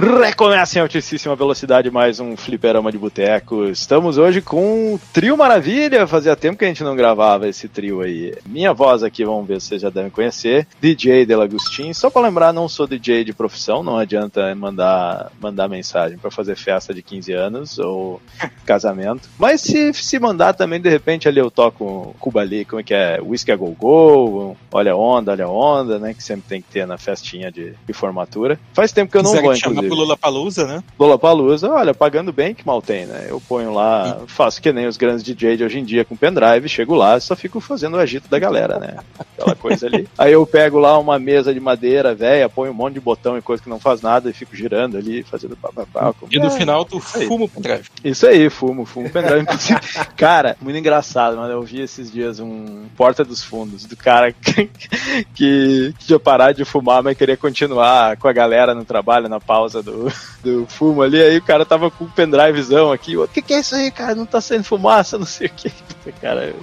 Recomeça em altíssima velocidade mais um fliperama de boteco. Estamos hoje com um trio maravilha. Fazia tempo que a gente não gravava esse trio aí. Minha voz aqui, vamos ver se vocês já devem conhecer. DJ Delagostin. Só para lembrar, não sou DJ de profissão, não adianta mandar, mandar mensagem para fazer festa de 15 anos ou casamento. Mas se, se mandar também, de repente, ali eu toco Cuba ali, como é que é? Whisky a Go Go, Olha a Onda, Olha a Onda, né? Que sempre tem que ter na festinha de, de formatura. Faz tempo que eu não vou, inclusive pro Lollapalooza, né? Lollapalooza, olha, pagando bem que mal tem, né? Eu ponho lá, faço que nem os grandes DJ de hoje em dia com pendrive, chego lá e só fico fazendo o agito da galera, né? Aquela coisa ali. Aí eu pego lá uma mesa de madeira velha, ponho um monte de botão e coisa que não faz nada e fico girando ali, fazendo papapá. E no é, final tu fuma o pendrive. Isso aí, fumo, fumo o pendrive. cara, muito engraçado, mano. Eu vi esses dias um Porta dos Fundos do cara que, que tinha parado de fumar, mas queria continuar com a galera no trabalho, na pausa do, do fumo ali, aí o cara tava com um pendrivezão aqui, o que, que é isso aí, cara? Não tá saindo fumaça, não sei o que. Cara,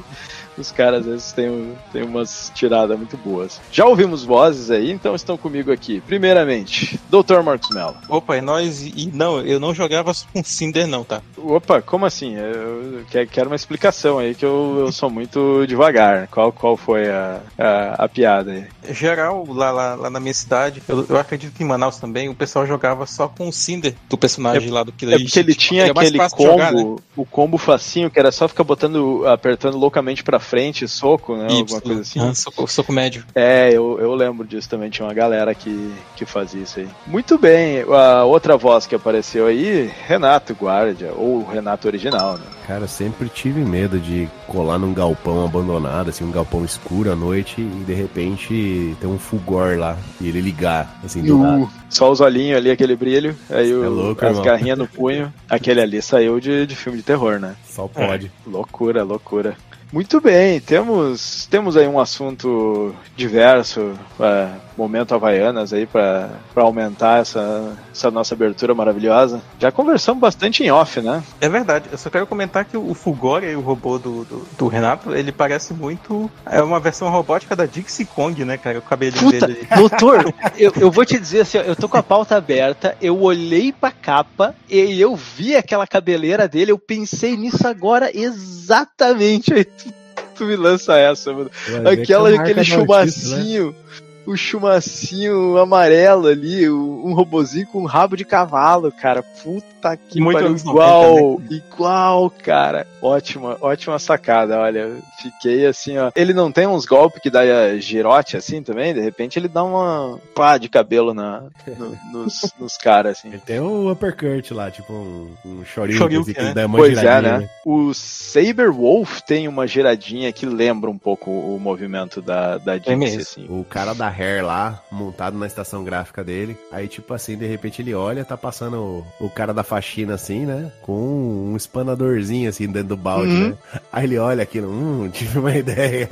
os caras às vezes têm, têm umas tiradas muito boas. Já ouvimos vozes aí, então estão comigo aqui. Primeiramente, Dr. Marcos Mello. Opa, e nós. E não, eu não jogava com Cinder, não, tá? Opa, como assim? Eu quero uma explicação aí, que eu, eu sou muito devagar. Qual, qual foi a, a, a piada aí? Geral, lá, lá, lá, na minha cidade, eu, eu, acredito que em Manaus também, o pessoal jogava só com o Cinder do personagem é, lá do Killer É porque ele tinha aquele combo, jogar, né? o combo facinho, que era só ficar botando, apertando loucamente pra frente, soco, né? Y, alguma coisa assim. Ah, soco, soco médio. É, eu, eu lembro disso também. Tinha uma galera que, que fazia isso aí. Muito bem. A outra voz que apareceu aí, Renato Guardia, ou Renato original, né? Cara, sempre tive medo de colar num galpão abandonado, assim, um galpão escuro à noite e de repente ter um fulgor lá e ele ligar, assim, do uh, Só os olhinhos ali, aquele brilho, aí o, é louco, as garrinhas no punho. Aquele ali saiu de, de filme de terror, né? Só pode. É, loucura, loucura. Muito bem, temos, temos aí um assunto diverso, é, momento Havaianas aí para aumentar essa, essa nossa abertura maravilhosa. Já conversamos bastante em off, né? É verdade, eu só quero comentar que o Fulgore, o robô do, do, do, Renato, ele parece muito. É uma versão robótica da Dixie Kong, né, cara? O cabelinho Puta, dele. Doutor, eu, eu vou te dizer assim, eu tô com a pauta aberta, eu olhei pra capa e eu vi aquela cabeleira dele, eu pensei nisso agora exatamente tu me lança essa, mano. Aquela, aquele chumacinho. Né? O chumacinho amarelo ali, um robozinho com um rabo de cavalo, cara. Puta que Muito pariu, igual, né? igual, cara. Ótima, ótima sacada, olha. Fiquei assim, ó. Ele não tem uns golpes que dá girote assim também? De repente ele dá uma pá de cabelo na, no, nos, nos caras, assim. Ele tem um uppercut lá, tipo um, um chorinho que assim, dá uma pois é, né? O Saber Wolf tem uma giradinha que lembra um pouco o movimento da, da Jinx, assim. O cara da Hair lá, montado na estação gráfica dele. Aí, tipo assim, de repente ele olha, tá passando o, o cara da faxina assim, né? Com um espanadorzinho assim dentro do balde, uhum. né? Aí ele olha aquilo, hum, tive uma ideia.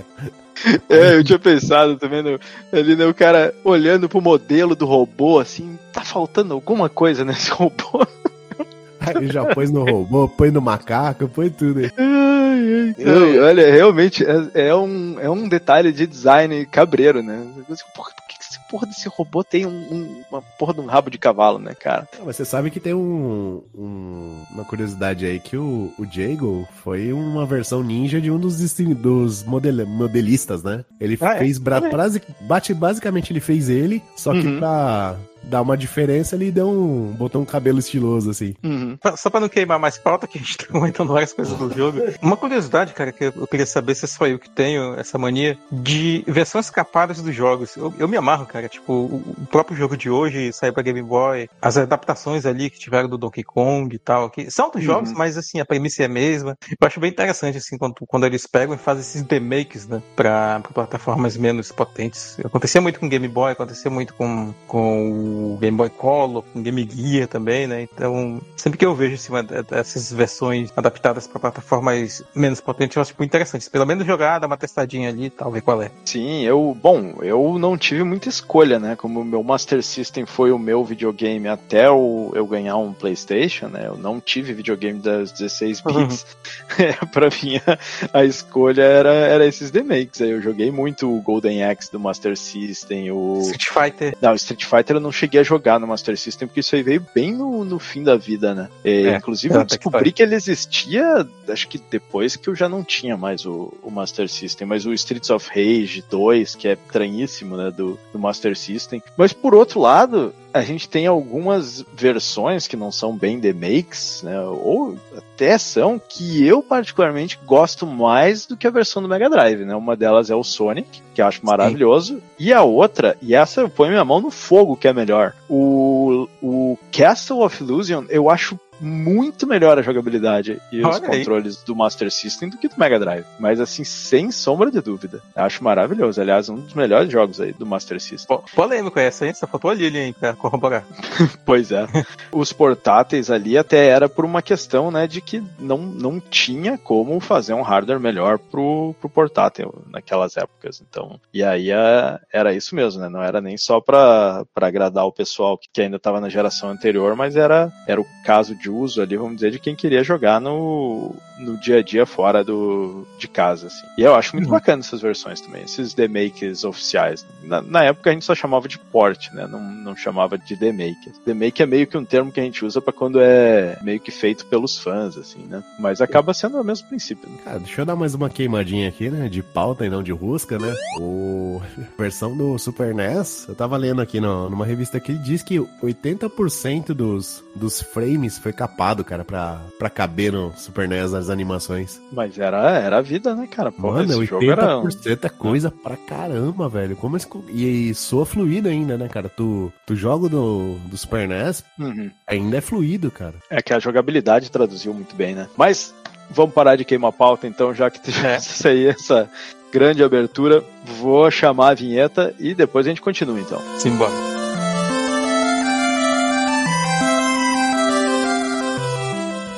É, eu tinha pensado também no, ali, né, o cara olhando pro modelo do robô, assim, tá faltando alguma coisa nesse robô. Aí já pôs no robô, põe no macaco, põe tudo aí. Não, olha, realmente é, é, um, é um detalhe de design cabreiro, né? Porra, por que esse porra desse robô tem um, um, uma porra de um rabo de cavalo, né, cara? Não, você sabe que tem um, uma curiosidade aí que o, o Jago foi uma versão ninja de um dos, dos model, modelistas, né? Ele ah, é? fez. É? bate, basicamente ele fez ele, só que uhum. pra dar uma diferença, ele deu um. botou um cabelo estiloso, assim. Uhum. Só pra não queimar mais pauta, que a gente tá comentando várias coisas do jogo. Uma curiosidade, cara, que eu queria saber se sou eu que tenho essa mania de versões capadas dos jogos. Eu, eu me amarro, cara. Tipo, o próprio jogo de hoje saiu pra Game Boy, as adaptações ali que tiveram do Donkey Kong e tal, que são dos uhum. jogos, mas assim, a premissa é a mesma. Eu acho bem interessante, assim, quando, quando eles pegam e fazem esses demakes, né, pra, pra plataformas menos potentes. Acontecia muito com Game Boy, acontecia muito com, com Game Boy Color, com Game Gear também, né? Então, sempre que eu vejo assim, essas versões adaptadas para plataformas menos potentes, eu acho tipo, interessante. Pelo menos jogar, dar uma testadinha ali e tal, ver qual é. Sim, eu, bom, eu não tive muita escolha, né? Como o meu Master System foi o meu videogame até o, eu ganhar um PlayStation, né? Eu não tive videogame das 16 bits. Uhum. é, pra mim, a, a, escolha era, era esses remakes. Aí eu joguei muito o Golden Axe do Master System, o Street Fighter. Não, Street Fighter eu não cheguei cheguei a jogar no Master System, porque isso aí veio bem no, no fim da vida, né? E, é, inclusive, eu descobri que, que ele existia, acho que depois que eu já não tinha mais o, o Master System, mas o Streets of Rage 2, que é estranhíssimo, né, do, do Master System. Mas por outro lado, a gente tem algumas versões que não são bem makes, né, ou até são, que eu particularmente gosto mais do que a versão do Mega Drive, né? Uma delas é o Sonic, que eu acho maravilhoso, Sim. e a outra, e essa eu ponho minha mão no fogo que é melhor, o, o Castle of Illusion eu acho muito melhor a jogabilidade e Olha os controles aí. do Master System do que do Mega Drive. Mas assim, sem sombra de dúvida. Acho maravilhoso. Aliás, um dos melhores jogos aí do Master System. polêmico essa, hein? Só faltou ali, hein, pra corroborar. pois é. os portáteis ali até era por uma questão, né, de que não, não tinha como fazer um hardware melhor pro, pro portátil naquelas épocas. Então, e aí é, era isso mesmo, né? Não era nem só pra, pra agradar o pessoal que, que ainda estava na geração anterior, mas era, era o caso de de uso ali, vamos dizer, de quem queria jogar no, no dia a dia fora do, de casa, assim. E eu acho muito uhum. bacana essas versões também, esses demakes oficiais. Na, na, época a gente só chamava de port, né? Não, não chamava de demake. Demake é meio que um termo que a gente usa para quando é meio que feito pelos fãs, assim, né? Mas acaba sendo o mesmo princípio. Né? Cara, deixa eu dar mais uma queimadinha aqui, né? De pauta e não de rusca, né? O versão do Super NES, eu tava lendo aqui no, numa revista que diz que 80% dos, dos frames foi capado, cara, pra, pra caber no Super NES as animações. Mas era, era a vida, né, cara? Pô, Mano, 80% era... é coisa pra caramba, velho. Como esse... e, e soa fluido ainda, né, cara? Tu, tu joga do, do Super NES, uhum. ainda é fluido, cara. É que a jogabilidade traduziu muito bem, né? Mas vamos parar de queimar pauta, então, já que tivesse é. aí essa grande abertura, vou chamar a vinheta e depois a gente continua, então. Simbora.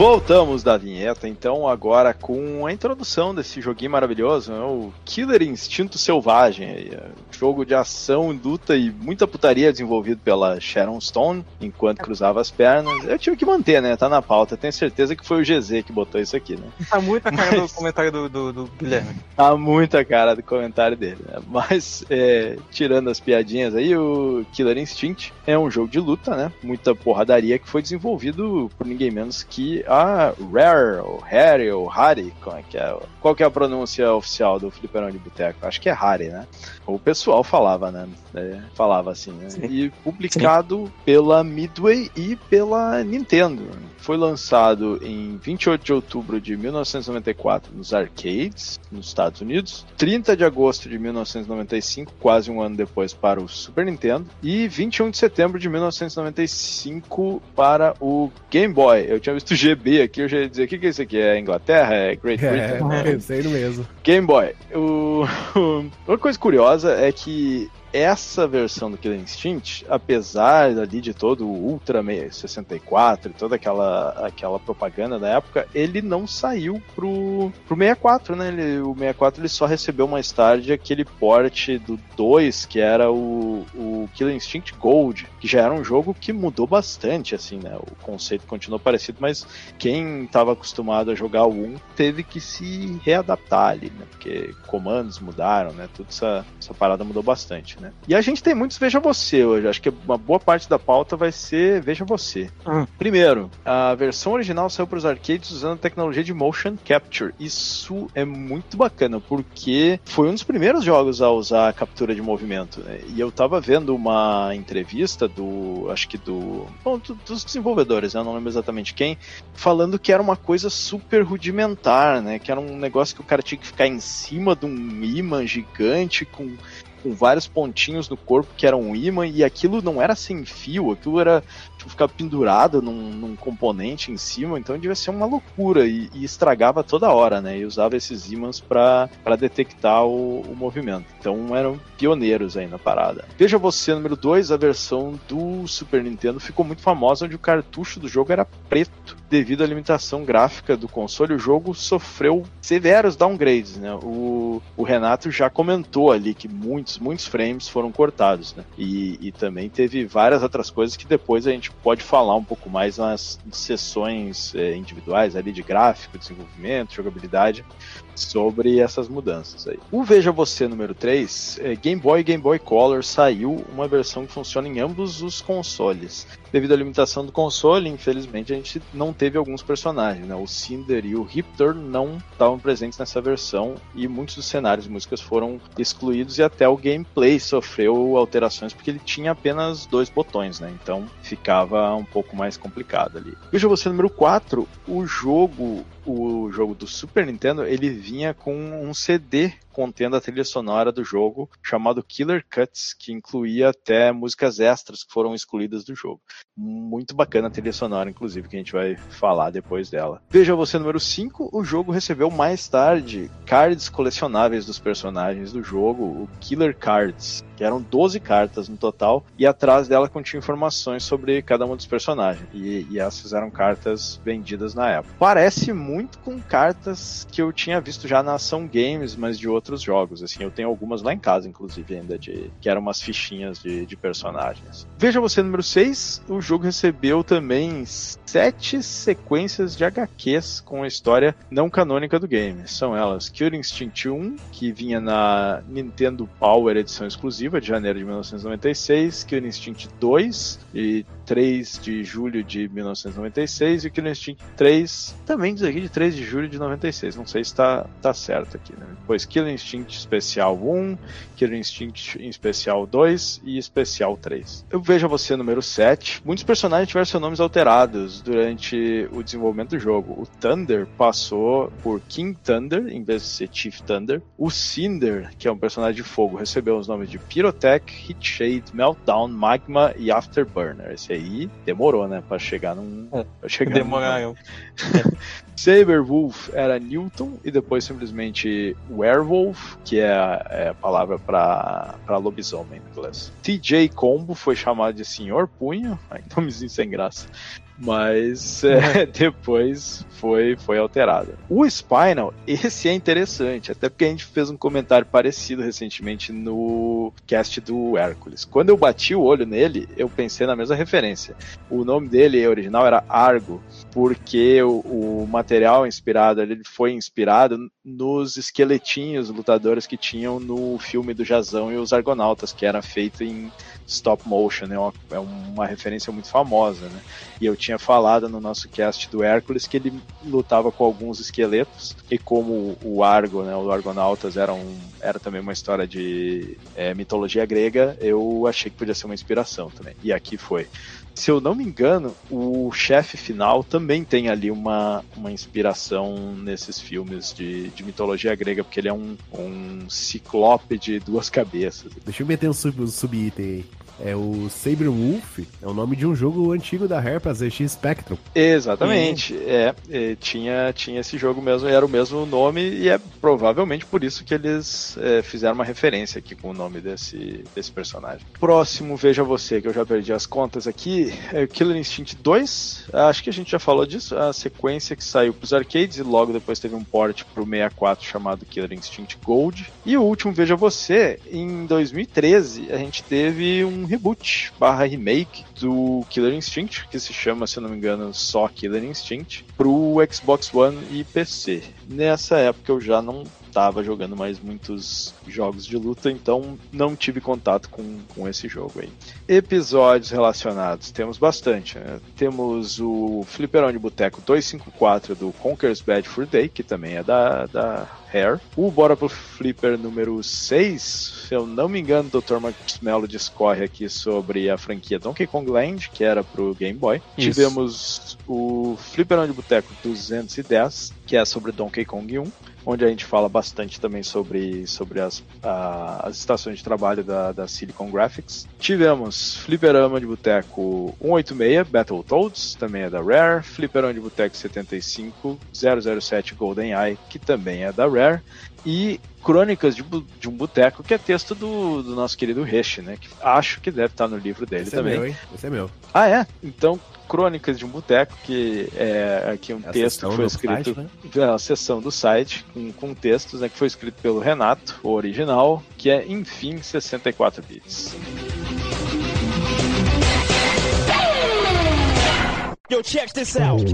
Voltamos da então, agora com a introdução desse joguinho maravilhoso, né? o Killer Instinto Selvagem. É jogo de ação, luta e muita putaria desenvolvido pela Sharon Stone enquanto cruzava as pernas. Eu tive que manter, né? Tá na pauta. Tenho certeza que foi o GZ que botou isso aqui, né? Tá muita cara Mas... do comentário do, do, do, Guilherme. Tá muita cara do comentário dele, né? Mas, é, tirando as piadinhas aí, o Killer Instinct é um jogo de luta, né? Muita porradaria que foi desenvolvido por ninguém menos que a Rare, ou Harry, ou Harry, como é que é? Qual que é a pronúncia oficial do Fliperão de Boteco? Acho que é Harry, né? O pessoal falava, né? É, falava assim, né? E publicado Sim. pela Midway e pela Nintendo. Foi lançado em 28 de outubro de 1994 nos arcades, nos Estados Unidos, 30 de agosto de 1995, quase um ano depois, para o Super Nintendo, e 21 de setembro de 1995 para o Game Boy. Eu tinha visto GB aqui, eu já ia dizer: o que, que é isso aqui? É Inglaterra? É Great é, Britain? É, pensei no mesmo. Game Boy. O... Uma coisa curiosa é que essa versão do Killer Instinct, apesar ali de todo o Ultra 64 e toda aquela, aquela propaganda da época, ele não saiu pro, pro 64, né? Ele, o 64 ele só recebeu mais tarde aquele porte do 2, que era o, o Killer Instinct Gold, que já era um jogo que mudou bastante, assim, né? O conceito continuou parecido, mas quem estava acostumado a jogar o 1 teve que se readaptar ali, né? Porque comandos mudaram, né? Tudo essa, essa parada mudou bastante. né? E a gente tem muitos Veja Você hoje. Acho que uma boa parte da pauta vai ser Veja Você. Uhum. Primeiro, a versão original saiu para os arcades usando a tecnologia de motion capture. Isso é muito bacana, porque foi um dos primeiros jogos a usar a captura de movimento. Né? E eu tava vendo uma entrevista do, acho que do, bom, dos desenvolvedores, né? eu não lembro exatamente quem, falando que era uma coisa super rudimentar, né? Que era um negócio que o cara tinha que ficar em cima de um imã gigante com com vários pontinhos no corpo que eram um imã e aquilo não era sem fio, aquilo era tipo, ficar pendurado num, num componente em cima, então devia ser uma loucura e, e estragava toda hora, né? E usava esses ímãs para detectar o, o, movimento. Então eram pioneiros aí na parada. Veja você, número 2, a versão do Super Nintendo ficou muito famosa, onde o cartucho do jogo era preto. Devido à limitação gráfica do console, o jogo sofreu severos downgrades, né? O, o Renato já comentou ali que muitos, muitos frames foram cortados, né? E, e também teve várias outras coisas que depois a gente pode falar um pouco mais nas sessões é, individuais ali de gráfico, desenvolvimento, jogabilidade, sobre essas mudanças aí. O Veja Você número 3, é, Game Boy e Game Boy Color saiu uma versão que funciona em ambos os consoles. Devido à limitação do console, infelizmente a gente não teve alguns personagens, né? O Cinder e o Riptor não estavam presentes nessa versão e muitos dos cenários e músicas foram excluídos e até o gameplay sofreu alterações porque ele tinha apenas dois botões, né? Então ficava um pouco mais complicado ali. Veja você número 4, o jogo o jogo do Super Nintendo ele vinha com um CD contendo a trilha sonora do jogo chamado Killer Cuts, que incluía até músicas extras que foram excluídas do jogo. Muito bacana a trilha sonora, inclusive, que a gente vai falar depois dela. Veja você, número 5, o jogo recebeu mais tarde cards colecionáveis dos personagens do jogo, o Killer Cards, eram 12 cartas no total, e atrás dela continha informações sobre cada um dos personagens. E, e essas eram cartas vendidas na época. Parece muito com cartas que eu tinha visto já na Ação Games, mas de outros jogos. Assim, eu tenho algumas lá em casa, inclusive, ainda de que eram umas fichinhas de, de personagens. Veja você número 6, o jogo recebeu também sete sequências de HQs com a história não canônica do game. São elas Killer Instinct 1, que vinha na Nintendo Power edição exclusiva de janeiro de 1996, Killer Instinct 2 e 3 de julho de 1996 e Killer Instinct 3 também diz aqui de 3 de julho de 96. Não sei se está tá certo aqui, né? Depois Killer Instinct Especial 1, Killer Instinct Especial 2 e Especial 3. Eu vejo você número 7. Muitos personagens tiveram seus nomes alterados durante o desenvolvimento do jogo. O Thunder passou por King Thunder em vez de ser Chief Thunder. O Cinder, que é um personagem de fogo, recebeu os nomes de Pyrotech, Hitshade, Meltdown, Magma e Afterburner. Esse aí demorou, né, para chegar num. É, pra chegar demorar num... eu. Saberwolf era Newton e depois simplesmente Werewolf, que é a, é a palavra para lobisomem em inglês. TJ Combo foi chamado de Senhor Punho, aí nomezinho sem graça mas é, depois foi, foi alterada. O Spinal, esse é interessante, até porque a gente fez um comentário parecido recentemente no cast do Hércules. Quando eu bati o olho nele, eu pensei na mesma referência. O nome dele original era Argo, porque o, o material inspirado, ele foi inspirado nos esqueletinhos lutadores que tinham no filme do Jazão e os Argonautas, que era feito em stop motion, é uma, é uma referência muito famosa, né? E eu tinha falado no nosso cast do Hércules que ele lutava com alguns esqueletos, e como o Argo, né, o Argonautas era, um, era também uma história de é, mitologia grega, eu achei que podia ser uma inspiração também. E aqui foi se eu não me engano, o chefe final também tem ali uma, uma inspiração nesses filmes de, de mitologia grega, porque ele é um, um ciclope de duas cabeças. Deixa eu meter um sub-item sub aí. É o Saber Wolf, é o nome de um jogo antigo da Rare pra ZX Spectrum. Exatamente, é, é, tinha, tinha esse jogo mesmo, era o mesmo nome e é provavelmente por isso que eles é, fizeram uma referência aqui com o nome desse, desse personagem. Próximo, veja você, que eu já perdi as contas aqui, é Killer Instinct 2, acho que a gente já falou disso, a sequência que saiu pros arcades e logo depois teve um port pro 64 chamado Killer Instinct Gold. E o último, veja você, em 2013 a gente teve um reboot barra remake do Killer Instinct, que se chama, se eu não me engano, só Killer Instinct, pro Xbox One e PC. Nessa época eu já não tava jogando mais muitos jogos de luta, então não tive contato com, com esse jogo aí. Episódios relacionados, temos bastante. Né? Temos o Fliperão de Boteco 254 do Conker's Bad Fur Day, que também é da, da Hair. O Bora pro Flipper número 6, se eu não me engano, o Dr. Marcos Mello discorre aqui sobre a franquia Donkey Kong Land, que era pro Game Boy. Isso. Tivemos o Flipperão de Boteco 210, que é sobre Donkey Kong 1 onde a gente fala bastante também sobre, sobre as, a, as estações de trabalho da, da Silicon Graphics. Tivemos Fliperama de Boteco 186, Battletoads, também é da Rare, Fliperama de Boteco 75, 007 GoldenEye, que também é da Rare, e Crônicas de, de um Boteco, que é texto do, do nosso querido Reche, né? Que acho que deve estar no livro dele Esse também. É meu, hein? Esse é meu. Ah, é? Então, Crônicas de um Boteco, que é aqui um é texto que foi escrito. Site, né? É sessão do site, com, com textos, né? Que foi escrito pelo Renato, o original, que é, enfim, 64 bits. Yo, check this out!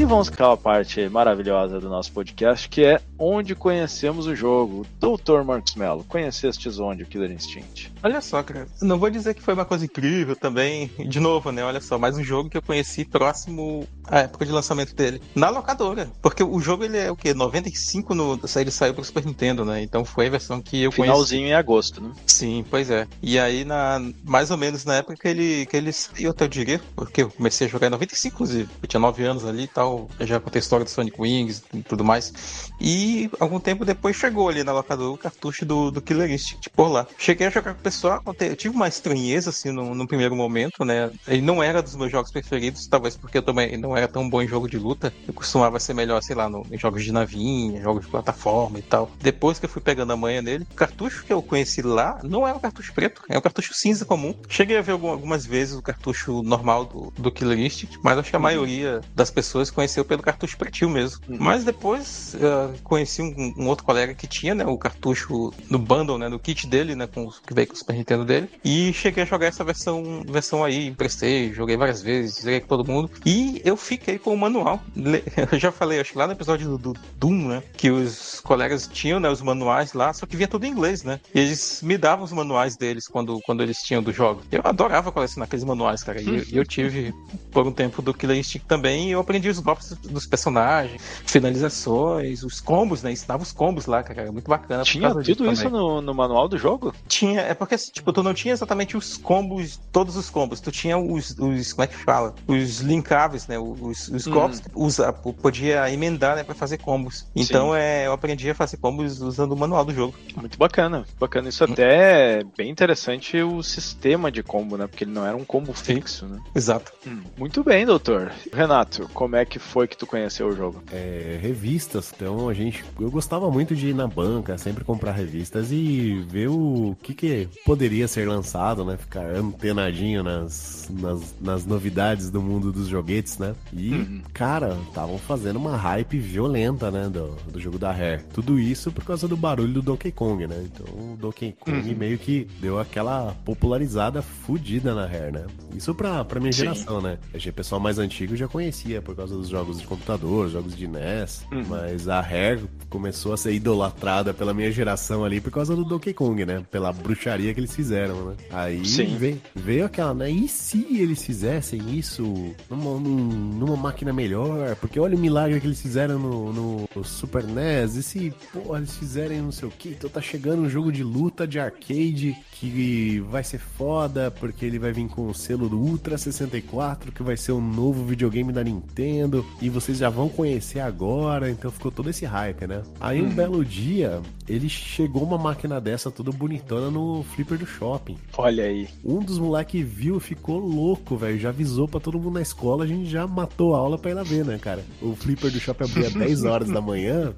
E vamos para a parte maravilhosa do nosso podcast, que é onde conhecemos o jogo. Doutor Marcos Mello, conhecestes onde o Killer Instinct? Olha só, cara, não vou dizer que foi uma coisa incrível também, de novo, né, olha só, mais um jogo que eu conheci próximo à época de lançamento dele, na locadora, porque o jogo ele é o quê? 95 no, ele saiu pro Super Nintendo, né, então foi a versão que eu Finalzinho conheci. Finalzinho em agosto, né? Sim, pois é. E aí, na, mais ou menos na época que ele, que ele saiu, até eu diria, porque eu comecei a jogar em 95, inclusive, eu tinha 9 anos ali e tal, eu já contei a história do Sonic Wings e tudo mais, e algum tempo depois chegou ali na locadora o cartucho do, do Killer Instinct por lá. Cheguei a jogar com o pessoal, eu tive uma estranheza assim no, no, primeiro momento, né? Ele não era dos meus jogos preferidos, talvez porque eu também não era tão bom em jogo de luta. Eu costumava ser melhor, sei lá, no, em jogos de navinha, jogos de plataforma e tal. Depois que eu fui pegando a manha nele, o cartucho que eu conheci lá não é um cartucho preto, é um cartucho cinza comum. Cheguei a ver algumas vezes o cartucho normal do, do Killer Instinct, mas acho que a uhum. maioria das pessoas conheceu pelo cartucho pretinho mesmo. Uhum. Mas depois uh, conheci um, um, outro colega que tinha, né, o cartucho no bundle, né, no kit dele, né, com, que veio com o Super Nintendo dele. E cheguei a jogar essa versão, versão aí, emprestei, joguei várias vezes, joguei com todo mundo. E eu fiquei com o manual. Eu já falei, acho que lá no episódio do, do Doom, né, que os colegas tinham, né, os manuais lá, só que vinha tudo em inglês, né. E eles me davam os manuais deles quando, quando eles tinham do jogo. Eu adorava colecionar aqueles manuais, cara. E eu, tive por um tempo do Killer Instinct também e eu aprendi os golpes dos personagens, finalizações, os combos, né? Ensinava os combos lá, cara. Era muito bacana. Tinha tudo isso no, no manual do jogo? Tinha, é porque, tipo, tu não tinha exatamente os combos, todos os combos. Tu tinha os, os como é que fala? Os linkáveis, né? Os, os hum. golpes que usa, podia emendar, né? Pra fazer combos. Então, é, eu aprendi a fazer combos usando o manual do jogo. Muito bacana, bacana. Isso hum. até é bem interessante o sistema de combo, né? Porque ele não era um combo fixo, né? Exato. Hum. Muito bem, doutor. Renato, como é que foi que tu conheceu o jogo? É, revistas. Então, a gente... Eu gostava muito de ir na banca, sempre comprar revistas e ver o que que poderia ser lançado, né? Ficar antenadinho nas, nas, nas novidades do mundo dos joguetes, né? E, uhum. cara, estavam fazendo uma hype violenta, né? Do, do jogo da Rare. Tudo isso por causa do barulho do Donkey Kong, né? Então o Donkey Kong uhum. meio que deu aquela popularizada fodida na Rare, né? Isso pra, pra minha Sim. geração, né? O pessoal mais antigo já conhecia por causa dos jogos de computador, jogos de NES, uhum. mas a Rare começou a ser idolatrada pela minha geração ali por causa do Donkey Kong, né? Pela bruxaria que eles fizeram, né? Aí veio, veio, aquela, né? E se eles fizessem isso numa, numa, máquina melhor? Porque olha o milagre que eles fizeram no, no, Super NES. E se, eles fizerem não sei o que? Então tá chegando um jogo de luta de arcade que vai ser foda, porque ele vai vir com o selo do Ultra 64, que vai ser um novo videogame da Nintendo. E vocês já vão conhecer agora. Então ficou todo esse hype, né? Aí um hum. belo dia, ele chegou uma máquina dessa toda bonitona no flipper do shopping. Olha aí. Um dos moleques viu, ficou louco, velho. Já avisou para todo mundo na escola, a gente já matou a aula pra ir lá ver, né, cara? O flipper do shopping abria 10 horas da manhã.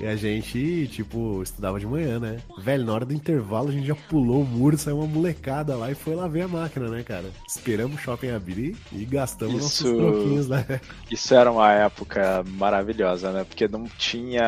E a gente, tipo, estudava de manhã, né? Velho, na hora do intervalo a gente já pulou o muro, saiu uma molecada lá e foi lá ver a máquina, né, cara? Esperamos o shopping abrir e gastamos isso, nossos troquinhos lá. Isso era uma época maravilhosa, né? Porque não tinha tinha.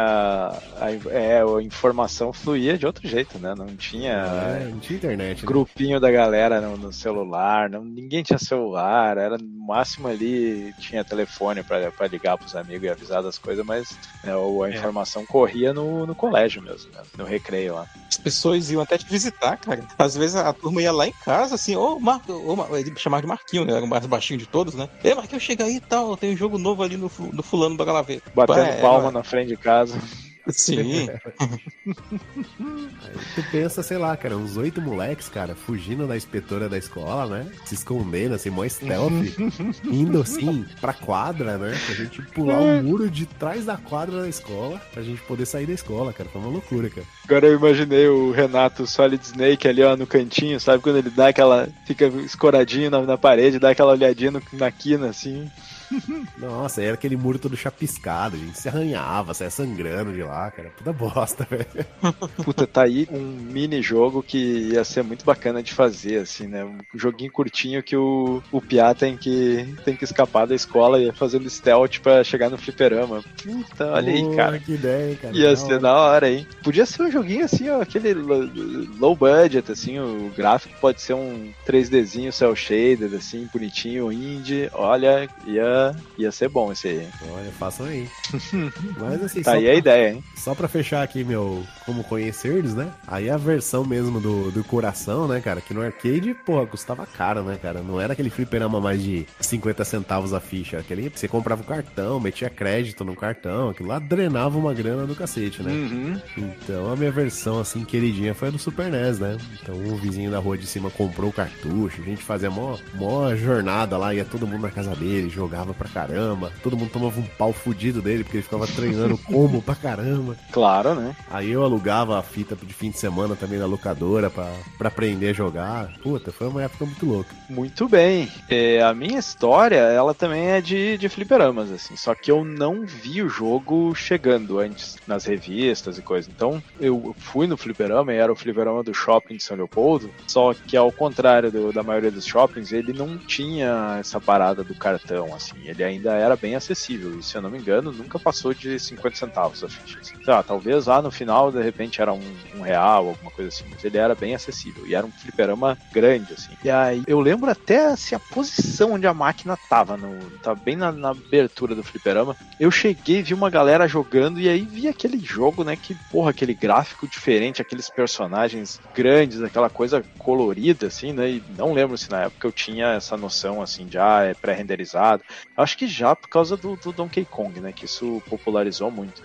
A, é, a informação fluía de outro jeito, né? Não tinha. É, não tinha internet. Né? Grupinho da galera no, no, celular, não, ninguém tinha celular, era no máximo ali tinha telefone para ligar pros amigos e avisar das coisas, mas né, a é. informação corria no, no colégio mesmo, né? no recreio lá. As pessoas iam até te visitar, cara. Às vezes a turma ia lá em casa, assim, ô Marco, ô, ele chamava de Marquinho, né? Era o mais baixinho de todos, né? Ei, Marquinho, chega aí e tal, tem um jogo novo ali no, no fulano, ver. Batendo é, palma é, na frente de casa. Sim. Aí tu pensa, sei lá, cara, uns oito moleques, cara, fugindo da inspetora da escola, né? Se escondendo, assim, mó stealth, indo assim pra quadra, né? Pra gente pular o muro de trás da quadra da escola, pra gente poder sair da escola, cara. Foi uma loucura, cara. Agora eu imaginei o Renato Solid Snake ali, ó, no cantinho, sabe? Quando ele dá aquela. fica escoradinho na, na parede, dá aquela olhadinha no, na quina, assim. Nossa, era aquele muro todo chapiscado, a gente se arranhava, saia sangrando de lá, cara. Puta bosta, velho. Puta, tá aí um mini jogo que ia ser muito bacana de fazer, assim, né? Um joguinho curtinho que o, o Piá tem que, tem que escapar da escola e fazendo stealth pra chegar no fliperama. Puta, olha aí, cara. Que ideia, cara. Ia ser da hora, hein? Podia ser um joguinho assim, ó, aquele low budget, assim, o gráfico pode ser um 3Dzinho cel shaded, assim, bonitinho, indie. Olha, ia ia, ser bom esse aí. Olha, façam aí. Mas assim, tá aí pra, a ideia, hein? Só pra fechar aqui meu como conhecer-eles, né? Aí a versão mesmo do, do coração, né, cara? Que no arcade, pô, custava caro, né, cara? Não era aquele fliperama mais de 50 centavos a ficha. Aquele, você comprava o cartão, metia crédito no cartão, aquilo lá drenava uma grana do cacete, né? Uhum. Então a minha versão, assim, queridinha foi a do Super NES, né? Então o vizinho da rua de cima comprou o cartucho, a gente fazia mó, mó jornada lá, ia todo mundo na casa dele, jogava pra caramba. Todo mundo tomava um pau fudido dele, porque ele ficava treinando como pra caramba. Claro, né? Aí eu alugava a fita de fim de semana também na locadora pra, pra aprender a jogar. Puta, foi uma época muito louca. Muito bem. É, a minha história, ela também é de, de fliperamas, assim. Só que eu não vi o jogo chegando antes nas revistas e coisa. Então, eu fui no fliperama e era o fliperama do shopping de São Leopoldo. Só que ao contrário do, da maioria dos shoppings, ele não tinha essa parada do cartão, assim assim, ele ainda era bem acessível, e se eu não me engano, nunca passou de 50 centavos a ficha. Assim. Ah, talvez lá no final, de repente, era um, um, real, alguma coisa assim, mas ele era bem acessível, e era um fliperama grande, assim. E aí, eu lembro até assim, a posição onde a máquina tava, no, tava bem na, na abertura do fliperama. Eu cheguei, vi uma galera jogando, e aí vi aquele jogo, né, que, porra, aquele gráfico diferente, aqueles personagens grandes, aquela coisa colorida, assim, né, e não lembro se na época eu tinha essa noção, assim, de, ah, é pré-renderizado. Acho que já por causa do, do Donkey Kong, né? Que isso popularizou muito.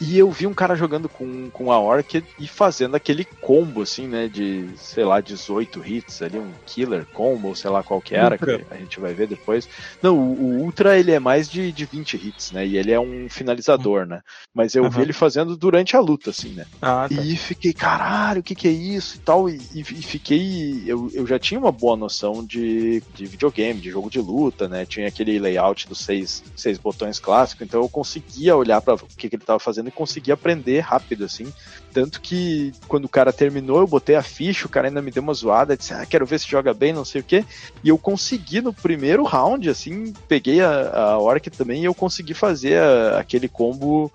E eu vi um cara jogando com, com a Orchid e fazendo aquele combo, assim, né? De, sei lá, 18 hits ali, um killer combo, sei lá qual que era, Ultra. que a gente vai ver depois. Não, o, o, Ultra ele é mais de, de 20 hits, né? E ele é um finalizador, né? Mas eu uhum. vi ele fazendo durante a luta, assim, né? Ah, tá. E fiquei, caralho, o que, que é isso e tal. E, e, fiquei. Eu, eu já tinha uma boa noção de, de videogame, de jogo de luta, né? Tinha aquele layout dos seis, seis botões clássico, então eu conseguia olhar para o que, que ele estava fazendo e conseguia aprender rápido, assim. Tanto que quando o cara terminou, eu botei a ficha, o cara ainda me deu uma zoada, disse, ah, quero ver se joga bem, não sei o quê. E eu consegui no primeiro round, assim, peguei a, a Orc também e eu consegui fazer a, aquele combo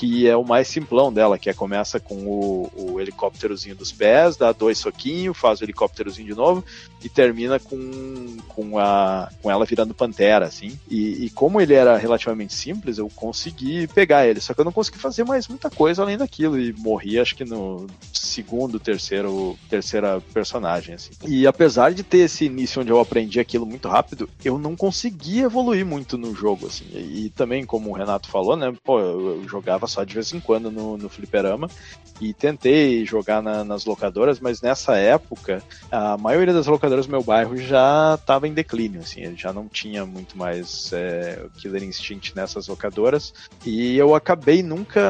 que é o mais simplão dela, que é começa com o, o helicópterozinho dos pés, dá dois soquinhos, faz o helicópterozinho de novo e termina com, com, a, com ela virando pantera, assim. E, e, como ele era relativamente simples, eu consegui pegar ele, só que eu não consegui fazer mais muita coisa além daquilo e morri, acho que no segundo, terceiro, terceira personagem, assim. E apesar de ter esse início onde eu aprendi aquilo muito rápido, eu não consegui evoluir muito no jogo, assim. E, e também, como o Renato falou, né, pô, eu, eu jogava jogava só de vez em quando no, no fliperama e tentei jogar na, nas locadoras, mas nessa época a maioria das locadoras do meu bairro já estava em declínio, assim, já não tinha muito mais é, Killer Instinct nessas locadoras e eu acabei nunca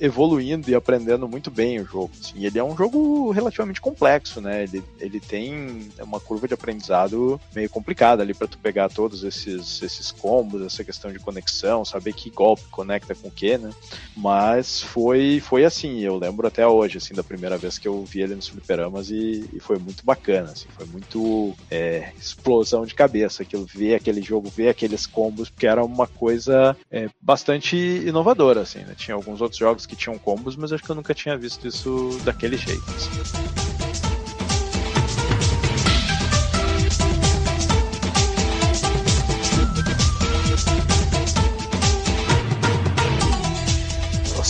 evoluindo e aprendendo muito bem o jogo. Assim, ele é um jogo relativamente complexo, né? Ele, ele tem uma curva de aprendizado meio complicada ali para tu pegar todos esses, esses combos, essa questão de conexão, saber que golpe conecta com o que, né? Mas foi, foi assim, eu lembro até hoje, assim, da primeira vez que eu vi ele nos fliperamas e, e foi muito bacana, assim, foi muito é, explosão de cabeça, aquilo, ver aquele jogo, ver aqueles combos, porque era uma coisa é, bastante inovadora, assim, né? Tinha alguns outros jogos que tinham combos, mas acho que eu nunca tinha visto isso daquele jeito. Assim.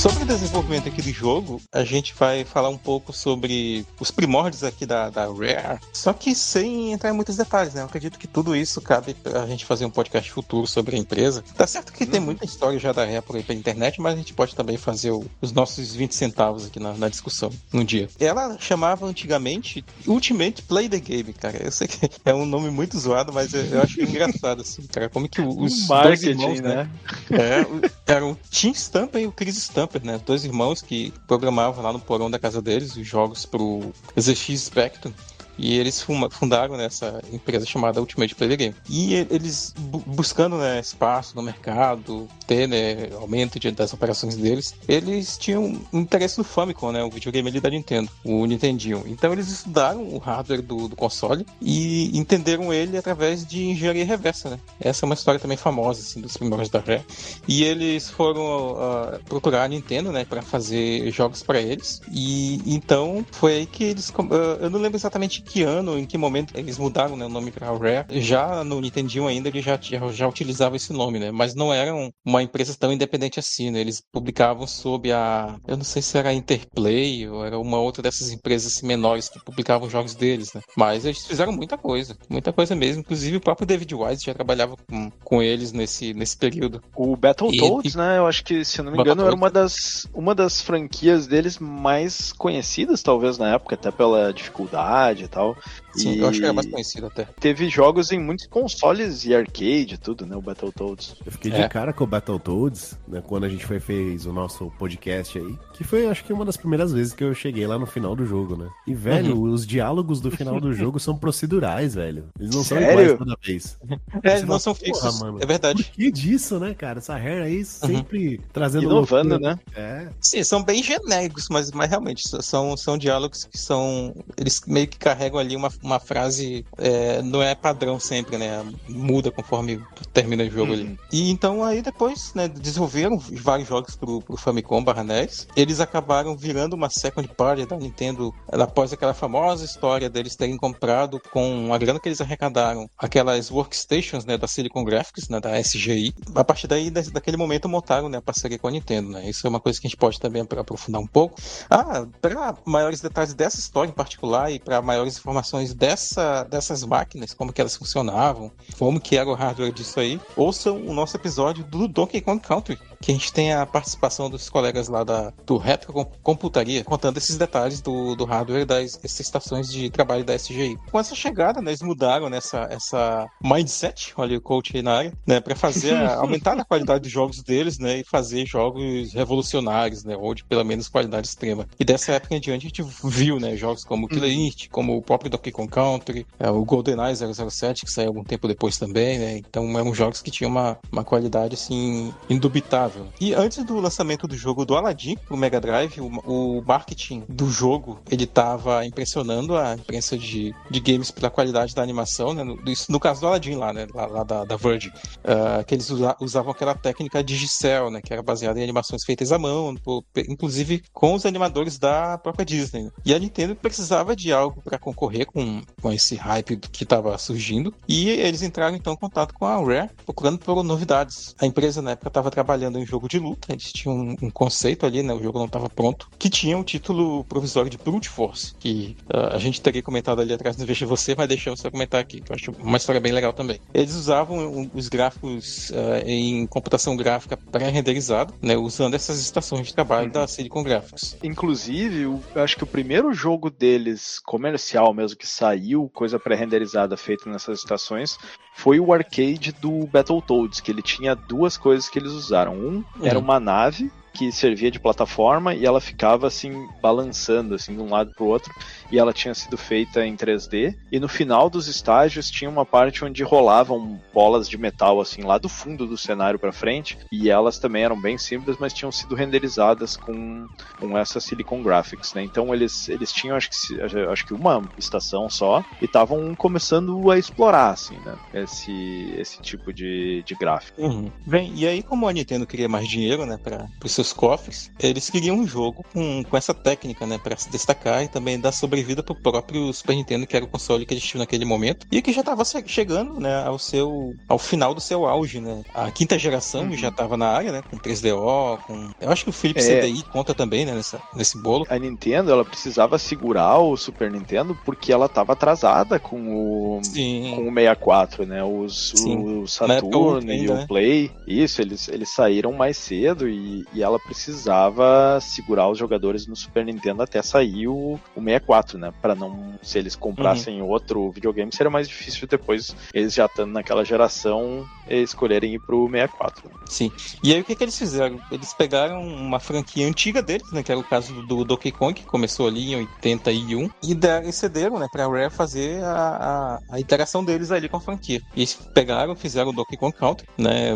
Sobre o desenvolvimento aqui do jogo, a gente vai falar um pouco sobre os primórdios aqui da, da Rare, só que sem entrar em muitos detalhes, né? Eu acredito que tudo isso cabe pra gente fazer um podcast futuro sobre a empresa. Tá certo que tem uhum. muita história já da Rare por aí pela internet, mas a gente pode também fazer o, os nossos 20 centavos aqui na, na discussão no dia. Ela chamava antigamente Ultimate Play the Game, cara. Eu sei que é um nome muito zoado, mas eu, eu acho engraçado, assim, cara. Como que os dois irmãos, né? né? É, eram o Tim Stamper e o Chris Stamper né? Dois irmãos que programavam lá no porão da casa deles os jogos pro ZX Spectrum. E eles fundaram nessa empresa chamada Ultimate Player Game. E eles buscando né, espaço no mercado, ter né, aumento das operações deles, eles tinham um interesse no Famicom, né, o videogame ali da Nintendo, o Nintendinho. Então eles estudaram o hardware do, do console e entenderam ele através de engenharia reversa. Né? Essa é uma história também famosa assim, dos primeiros da Rare. E eles foram uh, procurar a Nintendo né, para fazer jogos para eles. E então foi aí que eles. Uh, eu não lembro exatamente que ano, em que momento eles mudaram né, o nome para Rare. Já no Nintendinho ainda ele já, já, já utilizava esse nome, né? Mas não era uma empresa tão independente assim, né? Eles publicavam sob a... Eu não sei se era a Interplay ou era uma outra dessas empresas assim, menores que publicavam jogos deles, né? Mas eles fizeram muita coisa, muita coisa mesmo. Inclusive o próprio David Wise já trabalhava com, com eles nesse, nesse período. O Battletoads, e... né? Eu acho que, se não me engano, era uma das, uma das franquias deles mais conhecidas, talvez, na época, até pela dificuldade e tal. Sim, e eu acho que era mais conhecido até. Teve jogos em muitos consoles e arcade e tudo, né? O Battletoads. Eu fiquei de é. cara com o Battletoads, né? Quando a gente foi, fez o nosso podcast aí. Que foi, acho que, uma das primeiras vezes que eu cheguei lá no final do jogo, né? E, velho, uhum. os diálogos do final do jogo são procedurais, velho. Eles não Sério? são iguais toda vez. É, eles não são fixos. Mano, é verdade. Por que disso, né, cara? Essa hair aí sempre uhum. trazendo. Inovando, loucura. né? É. Sim, são bem genéricos, mas, mas realmente são, são diálogos que são. Eles meio que carregam ali uma, uma frase é, não é padrão sempre, né? Muda conforme termina o jogo ali. Uhum. E então aí depois, né, desenvolveram vários jogos pro, pro Famicom barra NES. Eles acabaram virando uma second party da Nintendo após aquela famosa história deles terem comprado com a grana que eles arrecadaram aquelas workstations, né, da Silicon Graphics, né, da SGI. A partir daí, daquele momento, montaram, né, a parceria com a Nintendo, né? Isso é uma coisa que a gente pode também aprofundar um pouco. Ah, para maiores detalhes dessa história em particular e para maiores informações dessa, dessas máquinas, como que elas funcionavam, como que era o hardware disso aí, ouçam o nosso episódio do Donkey Kong Country, que a gente tem a participação dos colegas lá da, do Retro Computaria, contando esses detalhes do, do hardware das estações de trabalho da SGI. Com essa chegada, né, eles mudaram nessa essa mindset, olha o coach aí na área, né, para fazer aumentar a qualidade dos jogos deles, né, e fazer jogos revolucionários, né, ou de pelo menos qualidade extrema. E dessa época em diante a gente viu, né, jogos como Killer uhum. Instinct, como o próprio Donkey Kong Country, é, o GoldenEye 007, que saiu algum tempo depois também, né, então eram jogos que tinham uma, uma qualidade, assim, indubitável e antes do lançamento do jogo do Aladdin pro Mega Drive, o, o marketing do jogo ele estava impressionando a imprensa de, de games pela qualidade da animação, né? No, isso, no caso do Aladdin lá, né? Lá, lá da, da Virgin, uh, que eles usa, usavam aquela técnica Digicel, né? Que era baseada em animações feitas à mão, por, inclusive com os animadores da própria Disney. Né? E a Nintendo precisava de algo para concorrer com, com esse hype que estava surgindo. E eles entraram então em contato com a Rare, procurando por novidades. A empresa na época estava trabalhando em um jogo de luta, eles tinham um, um conceito ali, né? O jogo não estava pronto, que tinha um título provisório de Brute Force, que uh, a gente teria comentado ali atrás no Veja Você, mas deixamos você comentar aqui, que eu acho uma história bem legal também. Eles usavam um, os gráficos uh, em computação gráfica pré-renderizado, né? Usando essas estações de trabalho uhum. da Silicon Graphics. Inclusive, eu acho que o primeiro jogo deles, comercial mesmo, que saiu, coisa pré-renderizada feita nessas estações, foi o arcade do Battletoads, que ele tinha duas coisas que eles usaram. Um era uhum. uma nave que servia de plataforma e ela ficava assim balançando assim de um lado para o outro e ela tinha sido feita em 3D e no final dos estágios tinha uma parte onde rolavam bolas de metal assim lá do fundo do cenário para frente e elas também eram bem simples, mas tinham sido renderizadas com, com essa Silicon Graphics, né? Então eles, eles tinham acho que acho que uma estação só e estavam começando a explorar assim, né? Esse esse tipo de, de gráfico. Uhum. Bem, e aí como a Nintendo queria mais dinheiro, né, para os seus cofres, eles queriam um jogo com, com essa técnica, né, para se destacar e também dar sobrevida pro próprio Super Nintendo, que era o console que eles tinham naquele momento e que já estava chegando, né, ao seu ao final do seu auge, né? A quinta geração uhum. já estava na área, né, com 3DO, com Eu acho que o Philips é... CDI conta também, né, nessa, nesse bolo. A Nintendo, ela precisava segurar o Super Nintendo porque ela estava atrasada com o Sim. com o 64, né? Os, o Saturn e o né? Play, isso, eles, eles saíram mais cedo e, e ela precisava segurar os jogadores no Super Nintendo até sair o, o 64, né? Para não, se eles comprassem uhum. outro videogame, seria mais difícil depois, eles já estando naquela geração, escolherem ir pro 64. Sim. E aí o que, que eles fizeram? Eles pegaram uma franquia antiga deles, né? Que era o caso do Donkey Kong, que começou ali em 81, e, deram, e cederam, né? Pra Rare fazer a, a, a interação deles ali com a franquia. E eles pegaram, fizeram o Donkey Kong Country, né?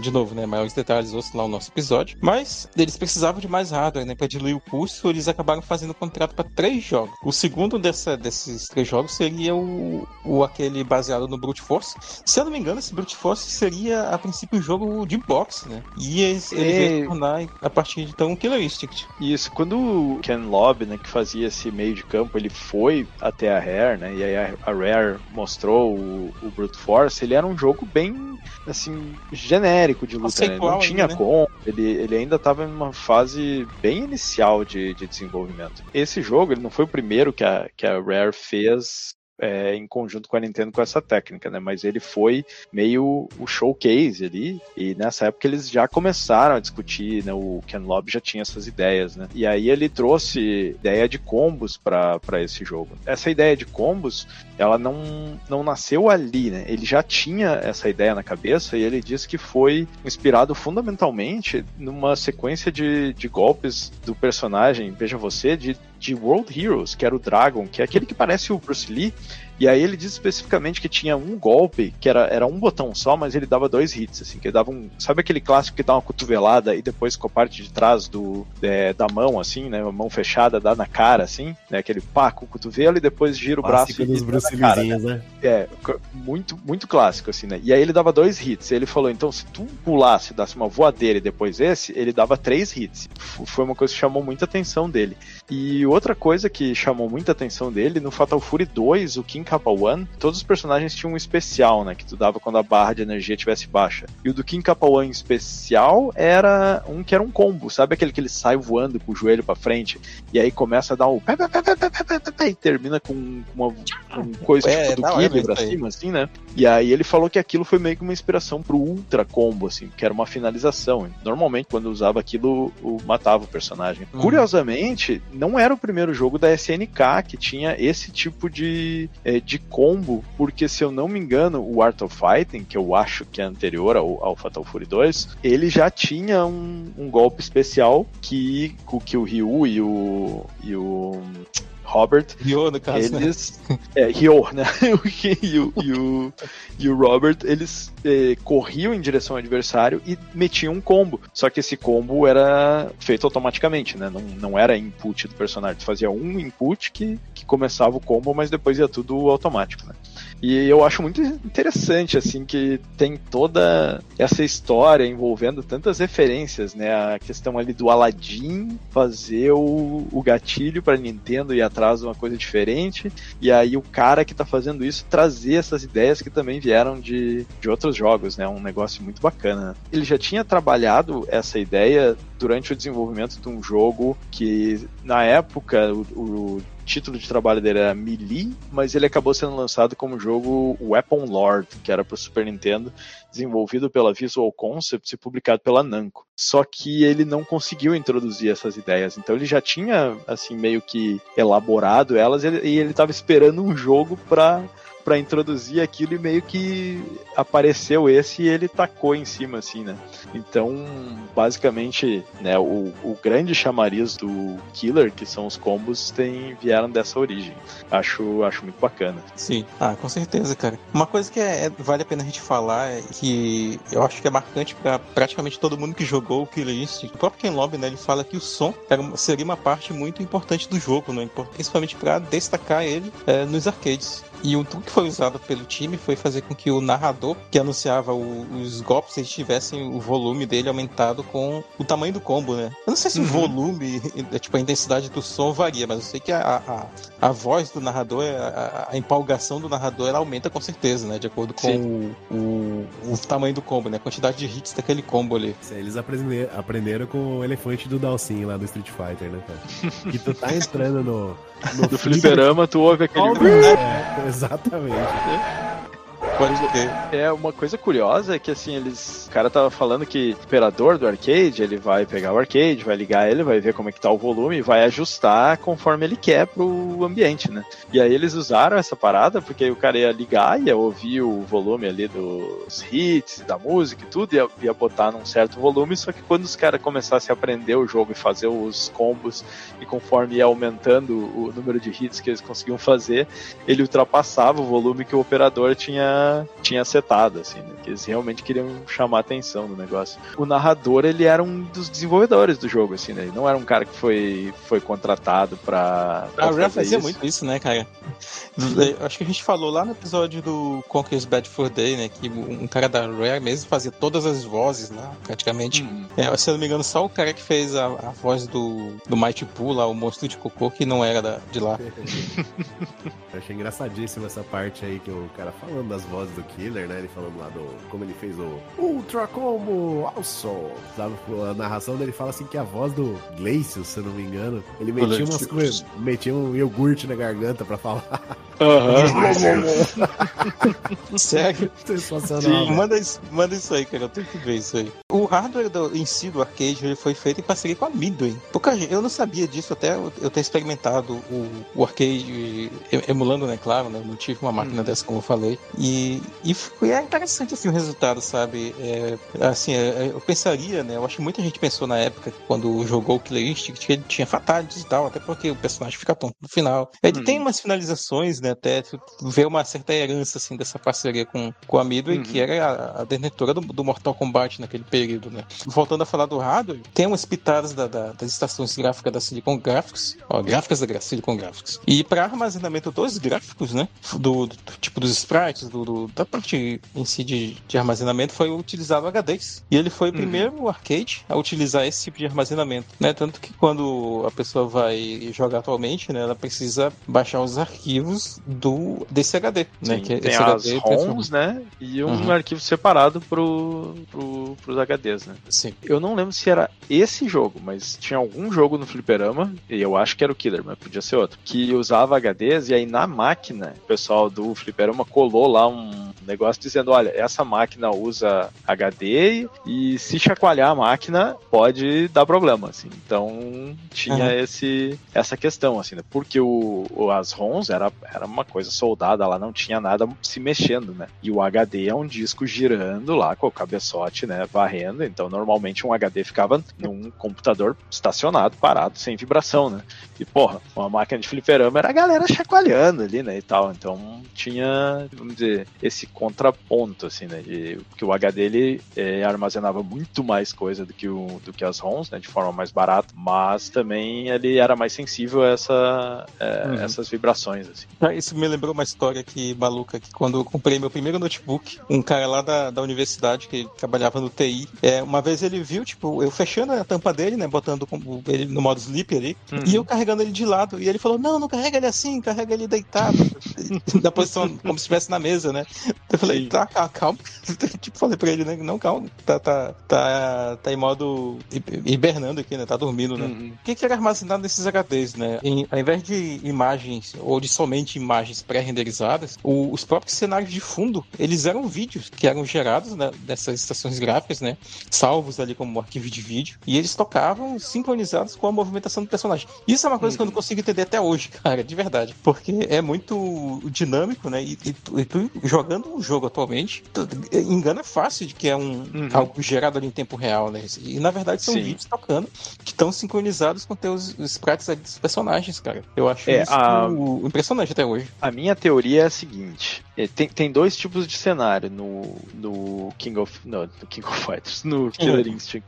De novo, né? Maiores detalhes, ouça lá o nosso episódio. Mas eles precisavam de mais hardware, né? Pra diluir o custo, eles acabaram fazendo contrato para três jogos. O segundo dessa, desses três jogos seria o, o aquele baseado no Brute Force. Se eu não me engano, esse Brute Force seria, a princípio, um jogo de boxe, né? E ele é... tornar a partir de então um Killer Instinct. Isso, quando o Ken Lobb, né, que fazia esse meio de campo, ele foi até a Rare, né? E aí a, a Rare mostrou o, o Brute Force, ele era um jogo bem assim, genérico de luta, né? Não tinha ainda, né? como. Ele, ele ainda estava em uma fase bem inicial de, de desenvolvimento. Esse jogo, ele não foi o primeiro que a, que a Rare fez é, em conjunto com a Nintendo com essa técnica, né? Mas ele foi meio o showcase ali, e nessa época eles já começaram a discutir, né? O Ken Lobby já tinha essas ideias, né? E aí ele trouxe ideia de combos para esse jogo. Essa ideia de combos, ela não, não nasceu ali, né? Ele já tinha essa ideia na cabeça e ele disse que foi inspirado fundamentalmente numa sequência de, de golpes do personagem, veja você, de de World Heroes, que era o Dragon, que é aquele que parece o Bruce Lee, e aí ele diz especificamente que tinha um golpe, que era, era um botão só, mas ele dava dois hits, assim, que dava um. Sabe aquele clássico que dá uma cotovelada e depois com a parte de trás do, é, da mão, assim, né? A mão fechada, dá na cara, assim, né? Aquele pá com o cotovelo e depois gira o braço e dos Bruce cara, né? né? É, muito, muito clássico, assim, né? E aí ele dava dois hits. Ele falou, então, se tu pulasse, dasse uma voadeira e depois esse, ele dava três hits. Foi uma coisa que chamou muita atenção dele. E outra coisa que chamou muita atenção dele, no Fatal Fury 2, o King Kappa One, todos os personagens tinham um especial, né? Que tu dava quando a barra de energia tivesse baixa. E o do King Kappa One especial era um que era um combo, sabe aquele que ele sai voando com o joelho para frente e aí começa a dar o e termina com uma, um coisa é, tipo do Kid pra cima, assim, né? E aí ele falou que aquilo foi meio que uma inspiração pro Ultra Combo, assim, que era uma finalização. Normalmente, quando usava aquilo, o, matava o personagem. Uhum. Curiosamente, não era o primeiro jogo da SNK que tinha esse tipo de, é, de combo, porque se eu não me engano, o Art of Fighting, que eu acho que é anterior ao, ao Fatal Fury 2, ele já tinha um, um golpe especial que, que o Ryu e o, e o Robert. Ryo, no caso. Né? Eles. Né? É, Ryo, né? e, o, e, o, e o Robert, eles eh, corriam em direção ao adversário e metiam um combo. Só que esse combo era feito automaticamente, né? Não, não era input do personagem. Tu fazia um input que começava o combo, mas depois ia tudo automático, né? E eu acho muito interessante, assim, que tem toda essa história envolvendo tantas referências, né? A questão ali do Aladdin fazer o, o gatilho para Nintendo ir atrás de uma coisa diferente, e aí o cara que tá fazendo isso trazer essas ideias que também vieram de, de outros jogos, né? Um negócio muito bacana. Ele já tinha trabalhado essa ideia durante o desenvolvimento de um jogo que, na época, o, o título de trabalho dele era Melee, mas ele acabou sendo lançado como jogo Weapon Lord, que era para o Super Nintendo, desenvolvido pela Visual Concepts e publicado pela Namco. Só que ele não conseguiu introduzir essas ideias, então ele já tinha assim meio que elaborado elas e ele estava esperando um jogo para para introduzir aquilo e meio que apareceu esse e ele tacou em cima, assim, né? Então, basicamente, né, o, o grande chamariz do Killer, que são os combos, tem, vieram dessa origem. Acho, acho muito bacana. Sim, ah, com certeza, cara. Uma coisa que é, é vale a pena a gente falar é que eu acho que é marcante para praticamente todo mundo que jogou o Killer Instinct. O próprio Ken Lobby, né, ele fala que o som era, seria uma parte muito importante do jogo, né, principalmente para destacar ele é, nos arcades. E o truque que foi usado pelo time foi fazer com que o narrador que anunciava o, os golpes eles tivessem o volume dele aumentado com o tamanho do combo, né? Eu não sei se uhum. o volume, tipo, a intensidade do som varia, mas eu sei que a, a, a voz do narrador, a, a, empolgação do narrador, ela aumenta com certeza, né? De acordo com o, o, o, tamanho do combo, né? A quantidade de hits daquele combo ali. Eles aprenderam, aprenderam com o elefante do Dalsin lá do Street Fighter, né, cara? que tu tá entrando no. no do fliperama, tu ouve aquele. É, exatamente. É uma coisa curiosa é que assim, eles. O cara tava falando que o operador do arcade, ele vai pegar o arcade, vai ligar ele, vai ver como é que tá o volume e vai ajustar conforme ele quer pro ambiente, né? E aí eles usaram essa parada, porque o cara ia ligar, ia ouvir o volume ali dos hits, da música e tudo, ia, ia botar num certo volume, só que quando os caras começassem a aprender o jogo e fazer os combos, e conforme ia aumentando o número de hits que eles conseguiam fazer, ele ultrapassava o volume que o operador tinha tinha setado, assim, né? Que eles realmente queriam chamar a atenção do negócio. O narrador, ele era um dos desenvolvedores do jogo, assim, né? Ele não era um cara que foi, foi contratado pra. pra a Rare fazia isso. muito isso, né, cara? Acho que a gente falou lá no episódio do Conquer's Bad for Day, né? Que um cara da Rare mesmo fazia todas as vozes lá, praticamente. Hum. É, se eu não me engano, só o cara que fez a, a voz do, do Mighty Pooh lá, o monstro de cocô, que não era da, de lá. eu achei engraçadíssima essa parte aí que o cara falando das vozes do Killer, né? Ele falando lá do. como ele fez o Ultra Combo Also. Sabe? A narração dele fala assim que a voz do Glacius, se eu não me engano, ele metia umas coisas. metia um iogurte na garganta pra falar. Uhum. Sério? Sensacional. Sim, manda isso, manda isso aí, cara. Eu tenho que ver isso aí. O hardware do, em si do arcade ele foi feito em parceria com a Midway. Pouca gente, eu não sabia disso até eu ter experimentado o, o arcade emulando, né? Claro, né? Não tive uma máquina hum. dessa, como eu falei. E, e foi é interessante assim o resultado, sabe? É, assim, é, é, eu pensaria, né? Eu acho que muita gente pensou na época quando jogou o Killer Instinct que ele tinha fatalities e tal, até porque o personagem fica tonto no final. Ele hum. tem umas finalizações, né? Até ver uma certa herança assim dessa parceria com, com a Midway, uhum. que era a, a detentora do, do, Mortal Kombat naquele período, né? Voltando a falar do hardware, tem umas pitadas da, da, das estações gráficas da Silicon Graphics, ó, gráficas da Silicon Graphics. E para armazenamento dos gráficos, né? Do, do, tipo dos sprites, do, do, da parte em si de, de armazenamento, foi utilizado HDs. E ele foi o uhum. primeiro arcade a utilizar esse tipo de armazenamento, né? Tanto que quando a pessoa vai jogar atualmente, né? Ela precisa baixar os arquivos do desse HD, né? Sim, que tem as HD ROMs, né? E um uhum. arquivo separado pro, pro, pros HDs, né? Sim. Eu não lembro se era esse jogo, mas tinha algum jogo no fliperama, e eu acho que era o Killer, mas podia ser outro, que usava HDs, e aí na máquina, o pessoal do fliperama colou lá um negócio dizendo, olha, essa máquina usa HD e se chacoalhar a máquina pode dar problema, assim. Então tinha uhum. esse essa questão, assim, né? Porque o, o, as ROMs era, era uma coisa soldada, lá não tinha nada se mexendo, né? E o HD é um disco girando lá com o cabeçote, né? Varrendo. Então normalmente um HD ficava num computador estacionado, parado, sem vibração, né? E porra, uma máquina de fliperama era a galera chacoalhando ali, né? E tal. Então tinha, vamos dizer, esse contraponto, assim, né? De, que o HD ele é, armazenava muito mais coisa do que, o, do que as ROMs, né? De forma mais barata, mas também ele era mais sensível a essa, é, uhum. essas vibrações, assim. Ah, isso me lembrou uma história que maluca, que quando eu comprei meu primeiro notebook, um cara lá da, da universidade, que trabalhava no TI, é, uma vez ele viu, tipo, eu fechando a tampa dele, né? Botando ele no modo sleep ali, uhum. e eu carregando ele de lado, e ele falou, não, não carrega ele assim, carrega ele deitado, da posição como se estivesse na mesa, né? Eu falei, tá, calma. tipo, falei pra ele, né? Não, calma. Tá, tá, tá, tá em modo hibernando aqui, né? Tá dormindo, né? Uhum. O que, que era armazenado nesses HDs, né? Em, ao invés de imagens ou de somente imagens pré-renderizadas, os próprios cenários de fundo, eles eram vídeos que eram gerados né, dessas estações gráficas, né? Salvos ali como arquivo de vídeo. E eles tocavam sincronizados com a movimentação do personagem. Isso é uma coisa uhum. que eu não uhum. consigo entender até hoje, cara, de verdade. Porque é muito dinâmico, né? E, e, e tu, jogando um jogo atualmente, tu, engana fácil de que é um uhum. algo gerado ali em tempo real, né? E na verdade são Sim. vídeos tocando que estão sincronizados com teus sprites dos personagens, cara. Eu acho é, isso a... impressionante até hoje. A minha teoria é a seguinte: é, tem, tem dois tipos de cenário no, no King of. Não, no King of Fighters, no Killer. Instinct.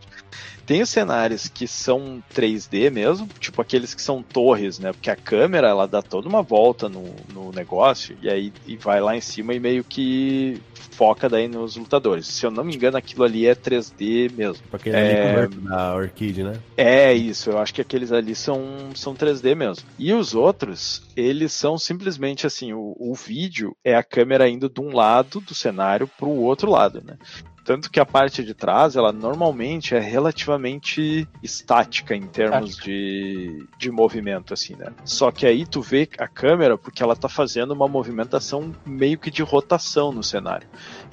Tem os cenários que são 3D mesmo, tipo aqueles que são torres, né? Porque a câmera ela dá toda uma volta no, no negócio e aí e vai lá em cima e meio que foca daí nos lutadores. Se eu não me engano, aquilo ali é 3D mesmo. Porque é da Orchid, né? É isso, eu acho que aqueles ali são, são 3D mesmo. E os outros, eles são simplesmente assim, o, o vídeo é a câmera indo de um lado do cenário para o outro lado, né? Tanto que a parte de trás, ela normalmente é relativamente estática em termos de, de movimento, assim, né? Só que aí tu vê a câmera porque ela tá fazendo uma movimentação meio que de rotação no cenário.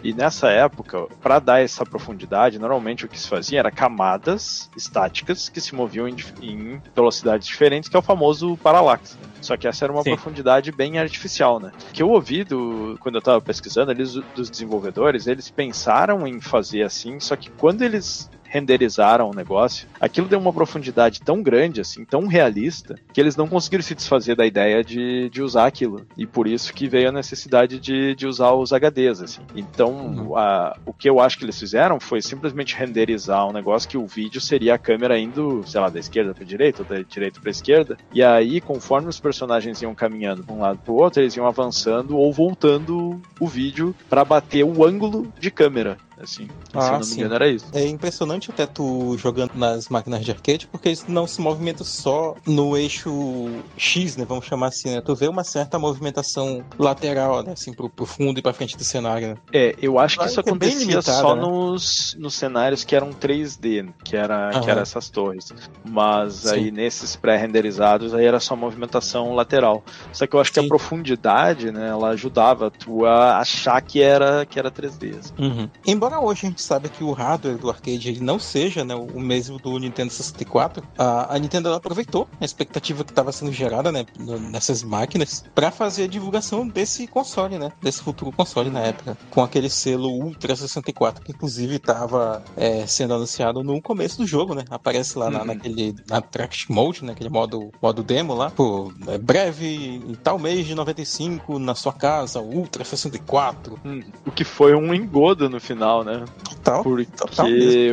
E nessa época, para dar essa profundidade, normalmente o que se fazia era camadas estáticas que se moviam em, em velocidades diferentes, que é o famoso paralaxe. Né? Só que essa era uma Sim. profundidade bem artificial, né? O que eu ouvi do, quando eu estava pesquisando, eles, dos desenvolvedores, eles pensaram em fazer assim, só que quando eles renderizaram o negócio, aquilo deu uma profundidade tão grande, assim, tão realista, que eles não conseguiram se desfazer da ideia de, de usar aquilo. E por isso que veio a necessidade de, de usar os HDs, assim. Então, uhum. a, o que eu acho que eles fizeram foi simplesmente renderizar um negócio que o vídeo seria a câmera indo, sei lá, da esquerda para direita ou da direita para esquerda. E aí, conforme os personagens iam caminhando de um lado para o outro, eles iam avançando ou voltando o vídeo para bater o ângulo de câmera. Assim, ah, se eu não me engano, era isso. É impressionante até tu jogando nas máquinas de arcade, porque eles não se movimentam só no eixo X, né? Vamos chamar assim, né? Tu vê uma certa movimentação lateral, né? Assim, pro, pro fundo e pra frente do cenário. Né? É, eu acho que isso é acontecia limitado, só né? nos, nos cenários que eram 3D, que era, que era essas torres. Mas Sim. aí nesses pré-renderizados aí era só movimentação lateral. Só que eu acho Sim. que a profundidade, né? Ela ajudava tu a achar que era, que era 3D. Assim. Uhum. Embora embora hoje a gente saiba que o hardware do arcade ele não seja né, o mesmo do Nintendo 64, a, a Nintendo aproveitou a expectativa que estava sendo gerada né, nessas máquinas para fazer a divulgação desse console, né, desse futuro console na época, com aquele selo Ultra 64 que inclusive estava é, sendo anunciado no começo do jogo, né? Aparece lá na, uhum. naquele na Tract Mode, né, aquele modo, modo demo lá, pô, é breve em tal mês de 95 na sua casa, Ultra 64. Hum, o que foi um engodo no final total, né? Total. Porque total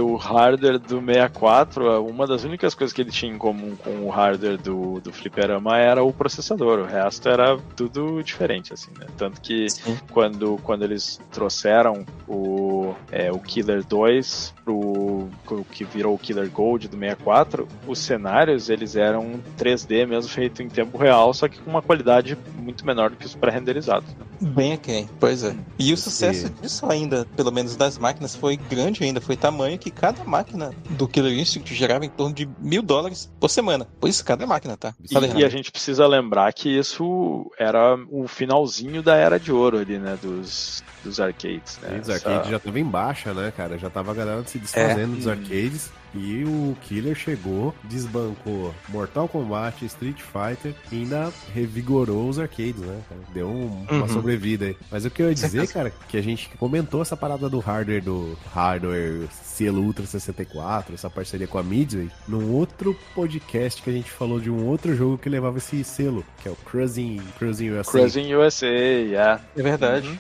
o hardware do 64, uma das únicas coisas que ele tinha em comum com o hardware do, do Fliperama era o processador. O resto era tudo diferente, assim, né? Tanto que quando, quando eles trouxeram o, é, o Killer 2 pro que virou o Killer Gold do 64, os cenários eles eram 3D mesmo feito em tempo real, só que com uma qualidade muito menor do que os pré-renderizados. Né? Bem ok, pois é. E o sucesso disso ainda, pelo menos das máquinas, foi grande ainda, foi tamanho que cada máquina do Killer Instinct gerava em torno de mil dólares por semana. Por isso, cada máquina, tá? E, e, a gente precisa lembrar que isso era o finalzinho da era de ouro ali, né? Dos, dos arcades, né? Os arcades já tava em baixa, né, cara? Já tava a galera se desfazendo é. dos arcades. E o Killer chegou, desbancou Mortal Kombat, Street Fighter e ainda revigorou os arcades, né? Deu um, uma uhum. sobrevida aí. Mas o que eu ia dizer, cara, que a gente comentou essa parada do hardware do hardware selo Ultra 64, essa parceria com a Midway, num outro podcast que a gente falou de um outro jogo que levava esse selo, que é o Cruising, Cruising USA. Cruising USA, yeah. É verdade. Uhum.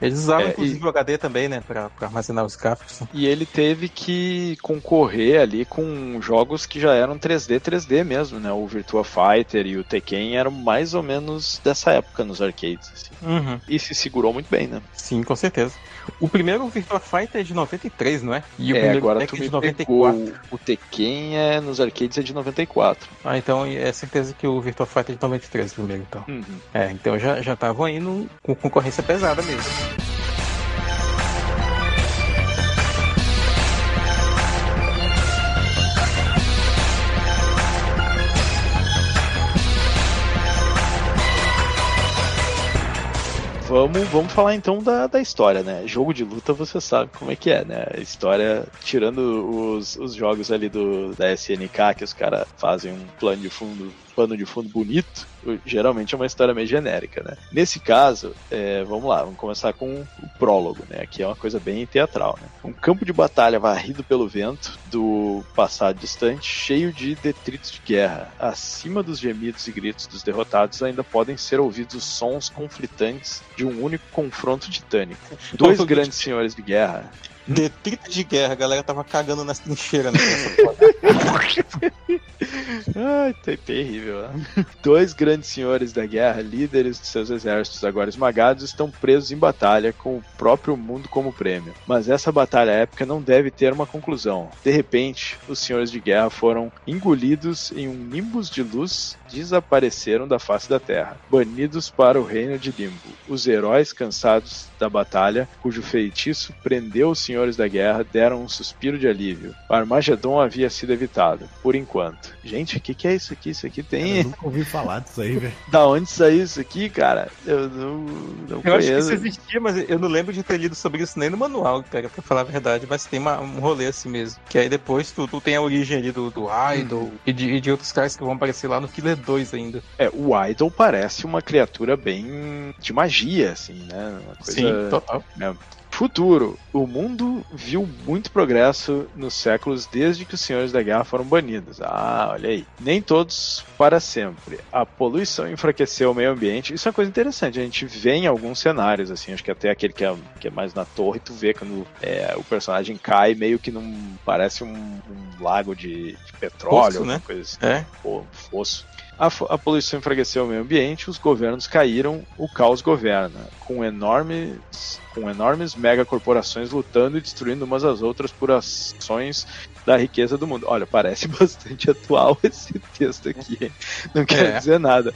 Eles usavam, é, inclusive, e... o HD também, né? Pra, pra armazenar os gráficos. E ele teve que concorrer ali com jogos que já eram 3D, 3D mesmo, né? O Virtua Fighter e o Tekken eram mais ou menos dessa época nos arcades. Assim. Uhum. E se segurou muito bem, né? Sim, com certeza. O primeiro Virtua Fighter é de 93, não é? E o é, primeiro agora é de 94. O Tekken é nos arcades é de 94. Ah, então é certeza que o Virtua Fighter é de 93 primeiro, então. Uhum. É, então já já estavam indo com concorrência pesada mesmo. Vamos, vamos falar então da, da história, né? Jogo de luta você sabe como é que é, né? A história, tirando os, os jogos ali do, da SNK, que os caras fazem um plano de fundo pano de fundo bonito, geralmente é uma história meio genérica, né? Nesse caso, é, vamos lá, vamos começar com o prólogo, né? Que é uma coisa bem teatral, né? Um campo de batalha varrido pelo vento do passado distante, cheio de detritos de guerra. Acima dos gemidos e gritos dos derrotados ainda podem ser ouvidos sons conflitantes de um único confronto titânico. Dois grandes senhores de guerra Detrito de guerra, a galera tava cagando nas trincheiras, né? Ai, tá terrível. Dois grandes senhores da guerra, líderes de seus exércitos agora esmagados, estão presos em batalha com o próprio mundo como prêmio. Mas essa batalha épica não deve ter uma conclusão. De repente, os senhores de guerra foram engolidos em um nimbus de luz, desapareceram da face da terra, banidos para o reino de Limbo. Os heróis cansados da batalha, cujo feitiço prendeu os senhores da guerra, deram um suspiro de alívio. O Armagedon havia sido evitado, por enquanto. Gente, o que, que é isso aqui? Isso aqui tem. Eu nunca ouvi falar disso aí, velho. da onde saiu isso aqui, cara? Eu não, não eu conheço. acho que isso existia, mas eu não lembro de ter lido sobre isso nem no manual, cara, pra falar a verdade. Mas tem uma, um rolê assim mesmo. Que aí depois tu, tu tem a origem ali do, do Idol hum. e, de, e de outros caras que vão aparecer lá no Killer 2 ainda. É, o Idol parece uma criatura bem de magia, assim, né? Uma coisa, Sim, total. Né? Futuro. O mundo viu muito progresso nos séculos desde que os senhores da guerra foram banidos. Ah, olha aí. Nem todos para sempre. A poluição enfraqueceu o meio ambiente. Isso é uma coisa interessante. A gente vê em alguns cenários, assim, acho que até aquele que é, que é mais na torre, tu vê quando é, o personagem cai, meio que não parece um, um lago de, de petróleo, Poço, né? coisa assim. É. Pô, fosso. A, a, poluição enfraqueceu o meio ambiente, os governos caíram, o caos governa, com enormes, com enormes megacorporações lutando e destruindo umas às outras por ações da riqueza do mundo. Olha, parece bastante atual esse texto aqui, não quer é. dizer nada.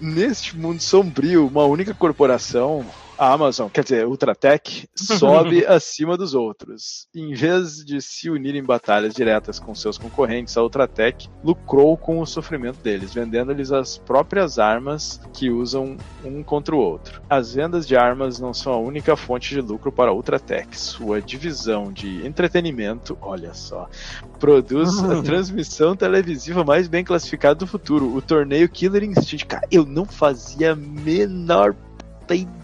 Neste mundo sombrio, uma única corporação, a Amazon, quer dizer, Ultratech, sobe acima dos outros. Em vez de se unir em batalhas diretas com seus concorrentes, a Ultratech lucrou com o sofrimento deles, vendendo-lhes as próprias armas que usam um contra o outro. As vendas de armas não são a única fonte de lucro para a Ultratech. Sua divisão de entretenimento, olha só, produz a transmissão televisiva mais bem classificada do futuro, o torneio Killer Instinct. Cara, eu não fazia a menor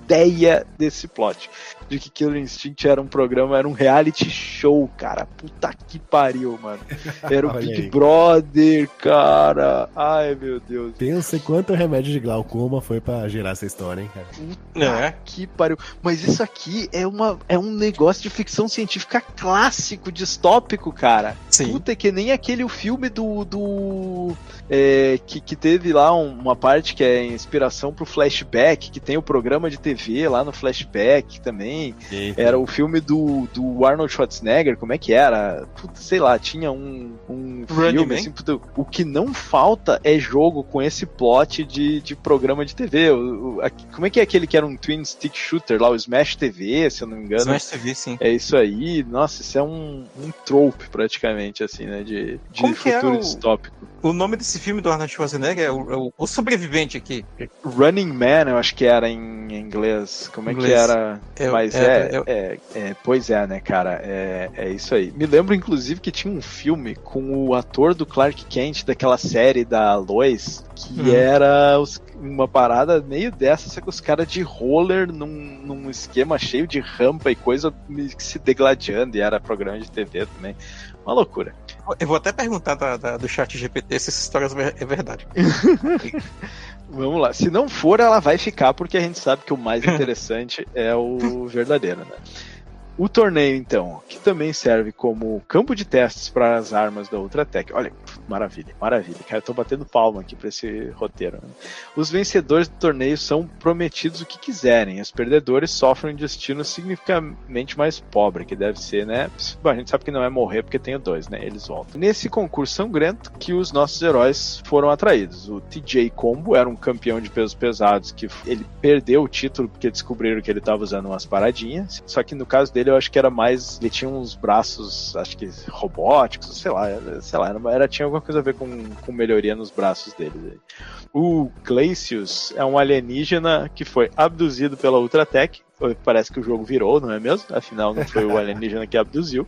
ideia desse plot de que Killer Instinct era um programa, era um reality show, cara. Puta que pariu, mano. Era o Big aí. Brother, cara. Ai, meu Deus. Pensa quanto remédio de glaucoma foi para gerar essa história, hein, cara. Puta é. que pariu. Mas isso aqui é, uma, é um negócio de ficção científica clássico, distópico, cara. Sim. Puta, que nem aquele filme do. do é, que, que teve lá uma parte que é inspiração pro flashback, que tem o programa de TV lá no flashback também também. Era o filme do, do Arnold Schwarzenegger, como é que era? Puta, sei lá, tinha um, um filme assim, puta, o que não falta é jogo com esse plot de, de programa de TV. O, o, a, como é que é aquele que era um twin stick shooter lá, o Smash TV, se eu não me engano? Smash TV, sim. É isso aí. Nossa, isso é um, um trope praticamente, assim, né? De, de futuro é o, distópico. O nome desse filme do Arnold Schwarzenegger é o, é o, o Sobrevivente aqui. Running Man, eu acho que era em inglês. Como é inglês. que era? É, Mas é, é, é, é, Pois é, né, cara? É, é isso aí. Me lembro, inclusive, que tinha um filme com o ator do Clark Kent daquela série da Lois, que hum. era os, uma parada meio dessa, só que os caras de roller num, num esquema cheio de rampa e coisa se degladiando, e era programa de TV também. Uma loucura. Eu vou até perguntar da, da, do chat GPT se essa história é verdade. Vamos lá. Se não for, ela vai ficar, porque a gente sabe que o mais interessante é o verdadeiro, né? O torneio, então, que também serve como campo de testes para as armas da Ultratech. Olha, maravilha, maravilha. Cara, eu tô batendo palma aqui para esse roteiro. Né? Os vencedores do torneio são prometidos o que quiserem. Os perdedores sofrem um destino significativamente mais pobre, que deve ser, né? Bom, a gente sabe que não é morrer porque tem o dois, né? Eles voltam. Nesse concurso sangrento que os nossos heróis foram atraídos. O TJ Combo era um campeão de pesos pesados que ele perdeu o título porque descobriram que ele estava usando umas paradinhas. Só que no caso dele dele eu acho que era mais. Ele tinha uns braços, acho que robóticos, sei lá, sei lá, era, tinha alguma coisa a ver com, com melhoria nos braços dele. O Glacius é um alienígena que foi abduzido pela Ultratech parece que o jogo virou, não é mesmo? Afinal, não foi o alienígena que abduziu.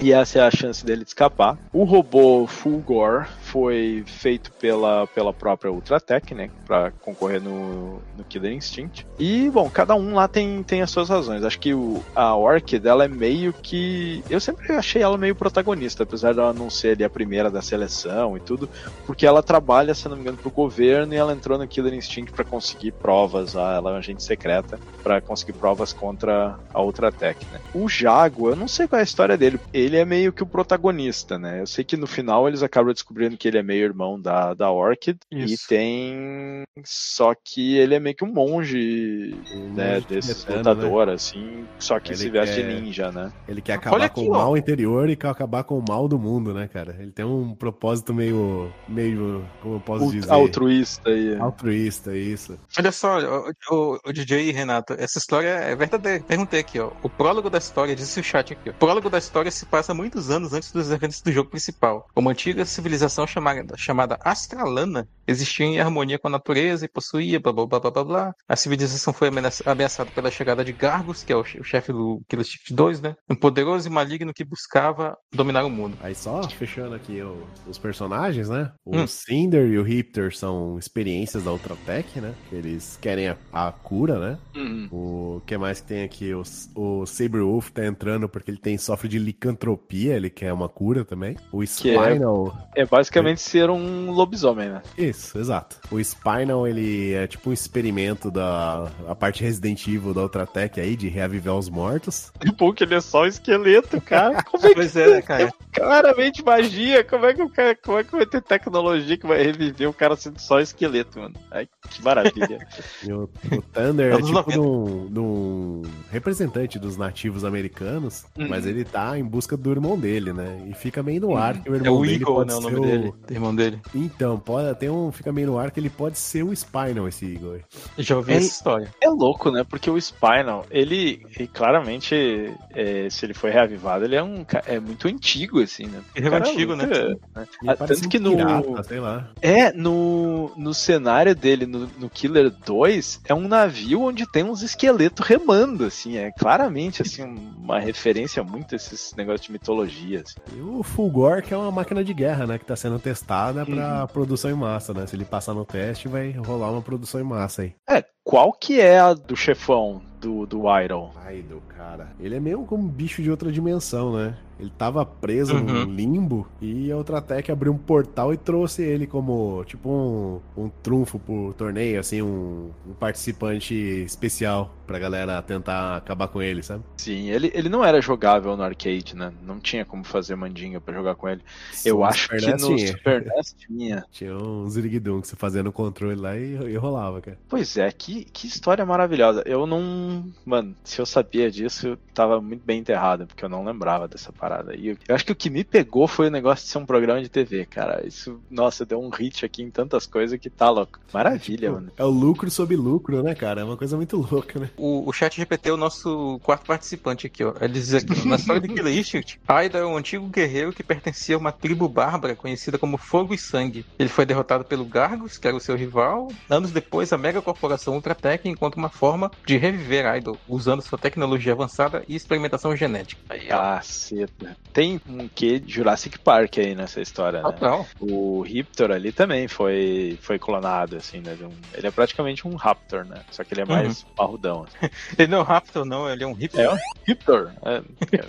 E essa é a chance dele de escapar. O robô Fulgor foi feito pela, pela própria Ultratech, né? Pra concorrer no, no Killer Instinct. E, bom, cada um lá tem, tem as suas razões. Acho que o, a Orchid, ela é meio que. Eu sempre achei ela meio protagonista, apesar dela não ser ali a primeira da seleção e tudo, porque ela trabalha, se não me engano, pro governo e ela entrou no Killer Instinct para conseguir provas. Ela é uma agente secreta para conseguir provas contra a Ultratech, né? O Jago, eu não sei qual é a história dele. Ele é meio que o protagonista, né? Eu sei que no final eles acabam descobrindo que ele é meio irmão da, da Orchid Isso. e tem. Só que ele é meio que um monge, um né? Monge desse lutador, né? assim. Só que ele se veste quer... ninja, né? Ele quer acabar Olha com aqui, o mal ó. interior e quer acabar com o mal do mundo, né, cara? Ele tem um propósito meio. meio. como eu posso dizer? Altruísta aí. Altruísta, isso. Olha só, o, o, o DJ Renato, essa história é verdadeira. Perguntei aqui, ó. O prólogo da história, disse o chat aqui, ó. O prólogo da história se passa muitos anos antes dos eventos do jogo principal. Uma antiga civilização chamada, chamada Astralana existia em harmonia com a natureza e possuía blá blá blá blá blá. A civilização foi ameaçada pela chegada de Gargos, que é o, chefe do Killer Instinct 2, né? Um poderoso e maligno que buscava dominar o mundo. Aí só fechando aqui o, os personagens, né? O hum. Cinder e o Riptor são experiências da Ultratech, né? Eles querem a, a cura, né? Uhum. O que mais que tem aqui? O, o Saberwolf tá entrando porque ele tem sofre de licantropia, ele quer uma cura também. O Spinal. É, é, basicamente ser um lobisomem, né? Isso, exato. O Spinal, ele é tipo um experimento da a parte Resident Evil da Ultratech aí, de reavivar os mortos. Tipo, que ele é só um esqueleto, cara. Como é que pois é, né, cara? É claramente magia. Como é que o cara, como é que vai ter tecnologia que vai reviver o cara sendo só esqueleto, mano? Ai, que maravilha. o, o Thunder é tipo de um, de um representante dos nativos americanos, uhum. mas ele tá em busca do irmão dele, né? E fica meio no ar que o irmão é o dele Eagle, pode né, o ser nome o... dele, o irmão dele. Então, pode, tem um, fica meio no ar que ele pode ser o Spinal, esse Eagle. Já ouvi é, essa história. É louco, né? Porque o Spinal, ele, ele claramente, é, se ele foi reavivado, ele é um é muito antigo, assim, né? Ele é antigo, né? né? Ah, tanto que no. Pirata, sei lá. É, no, no cenário dele, no, no Killer 2, é um navio onde tem uns esqueletos remando, assim. É claramente, assim, uma referência muito a esses negócios de mitologia. Assim. E o Fulgor, que é uma máquina de guerra, né? Que tá sendo testada pra uhum. produção em massa, né? Se ele passar no teste, vai rolar uma produção em massa aí. É, qual que é a do chefão do, do Idol? Idol, cara. Ele é meio como um bicho de outra dimensão, né? Ele tava preso uhum. num limbo e a Ultratech abriu um portal e trouxe ele como, tipo, um, um trunfo pro torneio, assim, um, um participante especial pra galera tentar acabar com ele, sabe? Sim, ele, ele não era jogável no arcade, né? Não tinha como fazer mandinga pra jogar com ele. Sim, Eu acho que no tinha. Super NES tinha. Tinha um ziriguidum que você fazia no controle lá e, e rolava, cara. Pois é, que, que história maravilhosa. Eu não... Mano, se eu sabia disso, eu tava muito bem enterrado, porque eu não lembrava dessa parte parada. E eu acho que o que me pegou foi o negócio de ser um programa de TV, cara. Isso, nossa, deu um hit aqui em tantas coisas que tá louco. Maravilha, é, tipo, mano. É o lucro sobre lucro, né, cara? É uma coisa muito louca, né? O, o chat GPT é o nosso quarto participante aqui, ó. Ele diz aqui, na história de Killer Instinct, Aida é um antigo guerreiro que pertencia a uma tribo bárbara conhecida como Fogo e Sangue. Ele foi derrotado pelo Gargos, que era o seu rival. Anos depois, a mega corporação Ultratech encontra uma forma de reviver Idol, usando sua tecnologia avançada e experimentação genética. Aí, ah, cedo. Tem um quê de Jurassic Park aí nessa história, né? Total. O Riptor ali também foi, foi clonado, assim, né? ele é praticamente um Raptor, né? Só que ele é uhum. mais uhum. parrudão. Assim. ele não é um Raptor, não, ele é um Riptor. É um Riptor. É,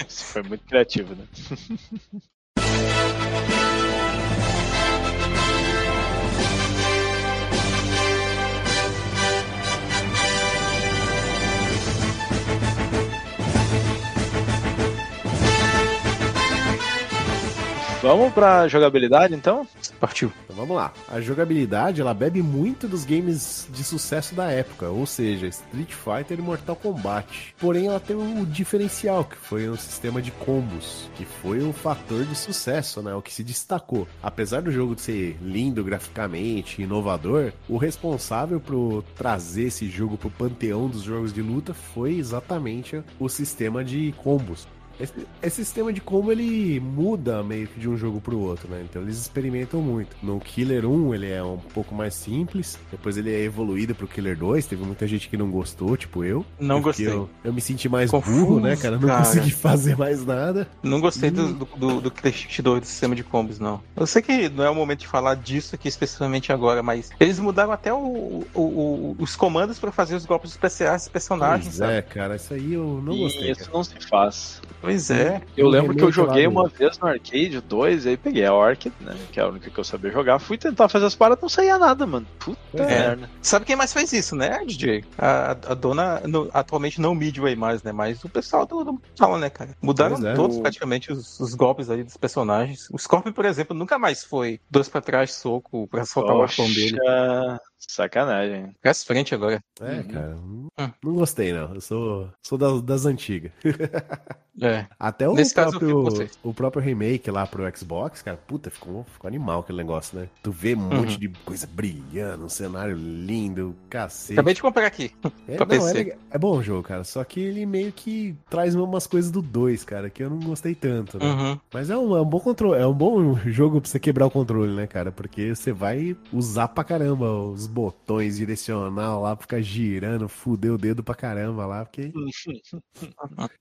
foi muito criativo, né? Vamos pra jogabilidade então? Partiu. Então vamos lá. A jogabilidade ela bebe muito dos games de sucesso da época, ou seja, Street Fighter e Mortal Kombat. Porém, ela tem um diferencial, que foi um sistema de combos, que foi o fator de sucesso, né? O que se destacou. Apesar do jogo ser lindo graficamente, inovador, o responsável por trazer esse jogo pro panteão dos jogos de luta foi exatamente o sistema de combos. Esse, esse, sistema de combo ele muda meio que de um jogo pro outro, né? Então eles experimentam muito. No Killer 1 ele é um pouco mais simples, depois ele é evoluído pro Killer 2. Teve muita gente que não gostou, tipo eu. Não gostei. Eu, eu, me senti mais Confuso, burro, né, cara? Não cara. consegui fazer mais nada. Não gostei do, do, do, do Killer 2 do sistema de combos, não. Eu sei que não é o momento de falar disso aqui especificamente agora, mas eles mudaram até o, o, o, os comandos para fazer os golpes especiais dos personagens. Pois sabe? é, cara, isso aí eu não gostei. Isso cara. não se faz. Pois é. Eu lembro que eu joguei uma vez no arcade 2, aí peguei a Orchid, né? Que é a única que eu sabia jogar. Fui tentar fazer as paradas, não saía nada, mano. Puta é. merda. Sabe quem mais faz isso, né, DJ? A, a dona, no, atualmente não Midway mais, né? Mas o pessoal do, do fala, né, cara? Mudaram é, todos o... praticamente os, os, golpes aí dos personagens. O Scorpion, por exemplo, nunca mais foi dois pra trás, soco, pra soltar Poxa. o arpão dele. Sacanagem. Fica frente agora. É, uhum. cara. Hum. Não gostei, não. Eu sou, sou das, das antigas. É. Até o Nesse próprio, o próprio remake lá pro Xbox, cara, puta, ficou, ficou animal aquele negócio, né? Tu vê um uhum. monte de coisa brilhando, um cenário lindo, cacete. Acabei de comprar aqui. É, pra não, PC. É, é, bom o jogo, cara. Só que ele meio que traz umas coisas do 2, cara, que eu não gostei tanto, né? Uhum. Mas é um, é um bom controle, é um bom jogo pra você quebrar o controle, né, cara? Porque você vai usar pra caramba os botões direcional lá, ficar girando, fuder o dedo pra caramba lá, porque.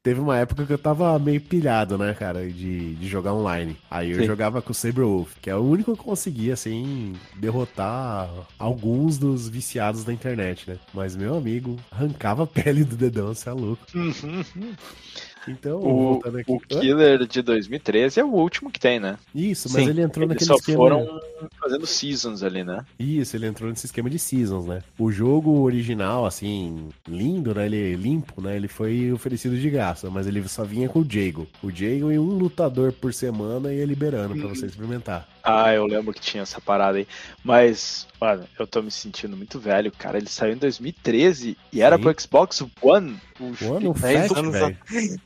Teve uma época que eu tava meio pilhado, né, cara, de, de jogar online. Aí eu Sim. jogava com o Saberwolf, que é o único que conseguia, assim, derrotar alguns dos viciados da internet, né? Mas meu amigo arrancava a pele do dedão, você é louco. Então, o, aqui... o Killer de 2013 é o último que tem, né? Isso, mas Sim. ele entrou Eles naquele só esquema. foram fazendo seasons ali, né? Isso, ele entrou nesse esquema de seasons, né? O jogo original, assim, lindo, né? Ele é limpo, né? Ele foi oferecido de graça, mas ele só vinha com o Jago. O Jago e um lutador por semana ia liberando para você experimentar. Ah, eu lembro que tinha essa parada aí. Mas, mano, eu tô me sentindo muito velho, cara. Ele saiu em 2013 e era Sim. pro Xbox One. One, 10 anos, a...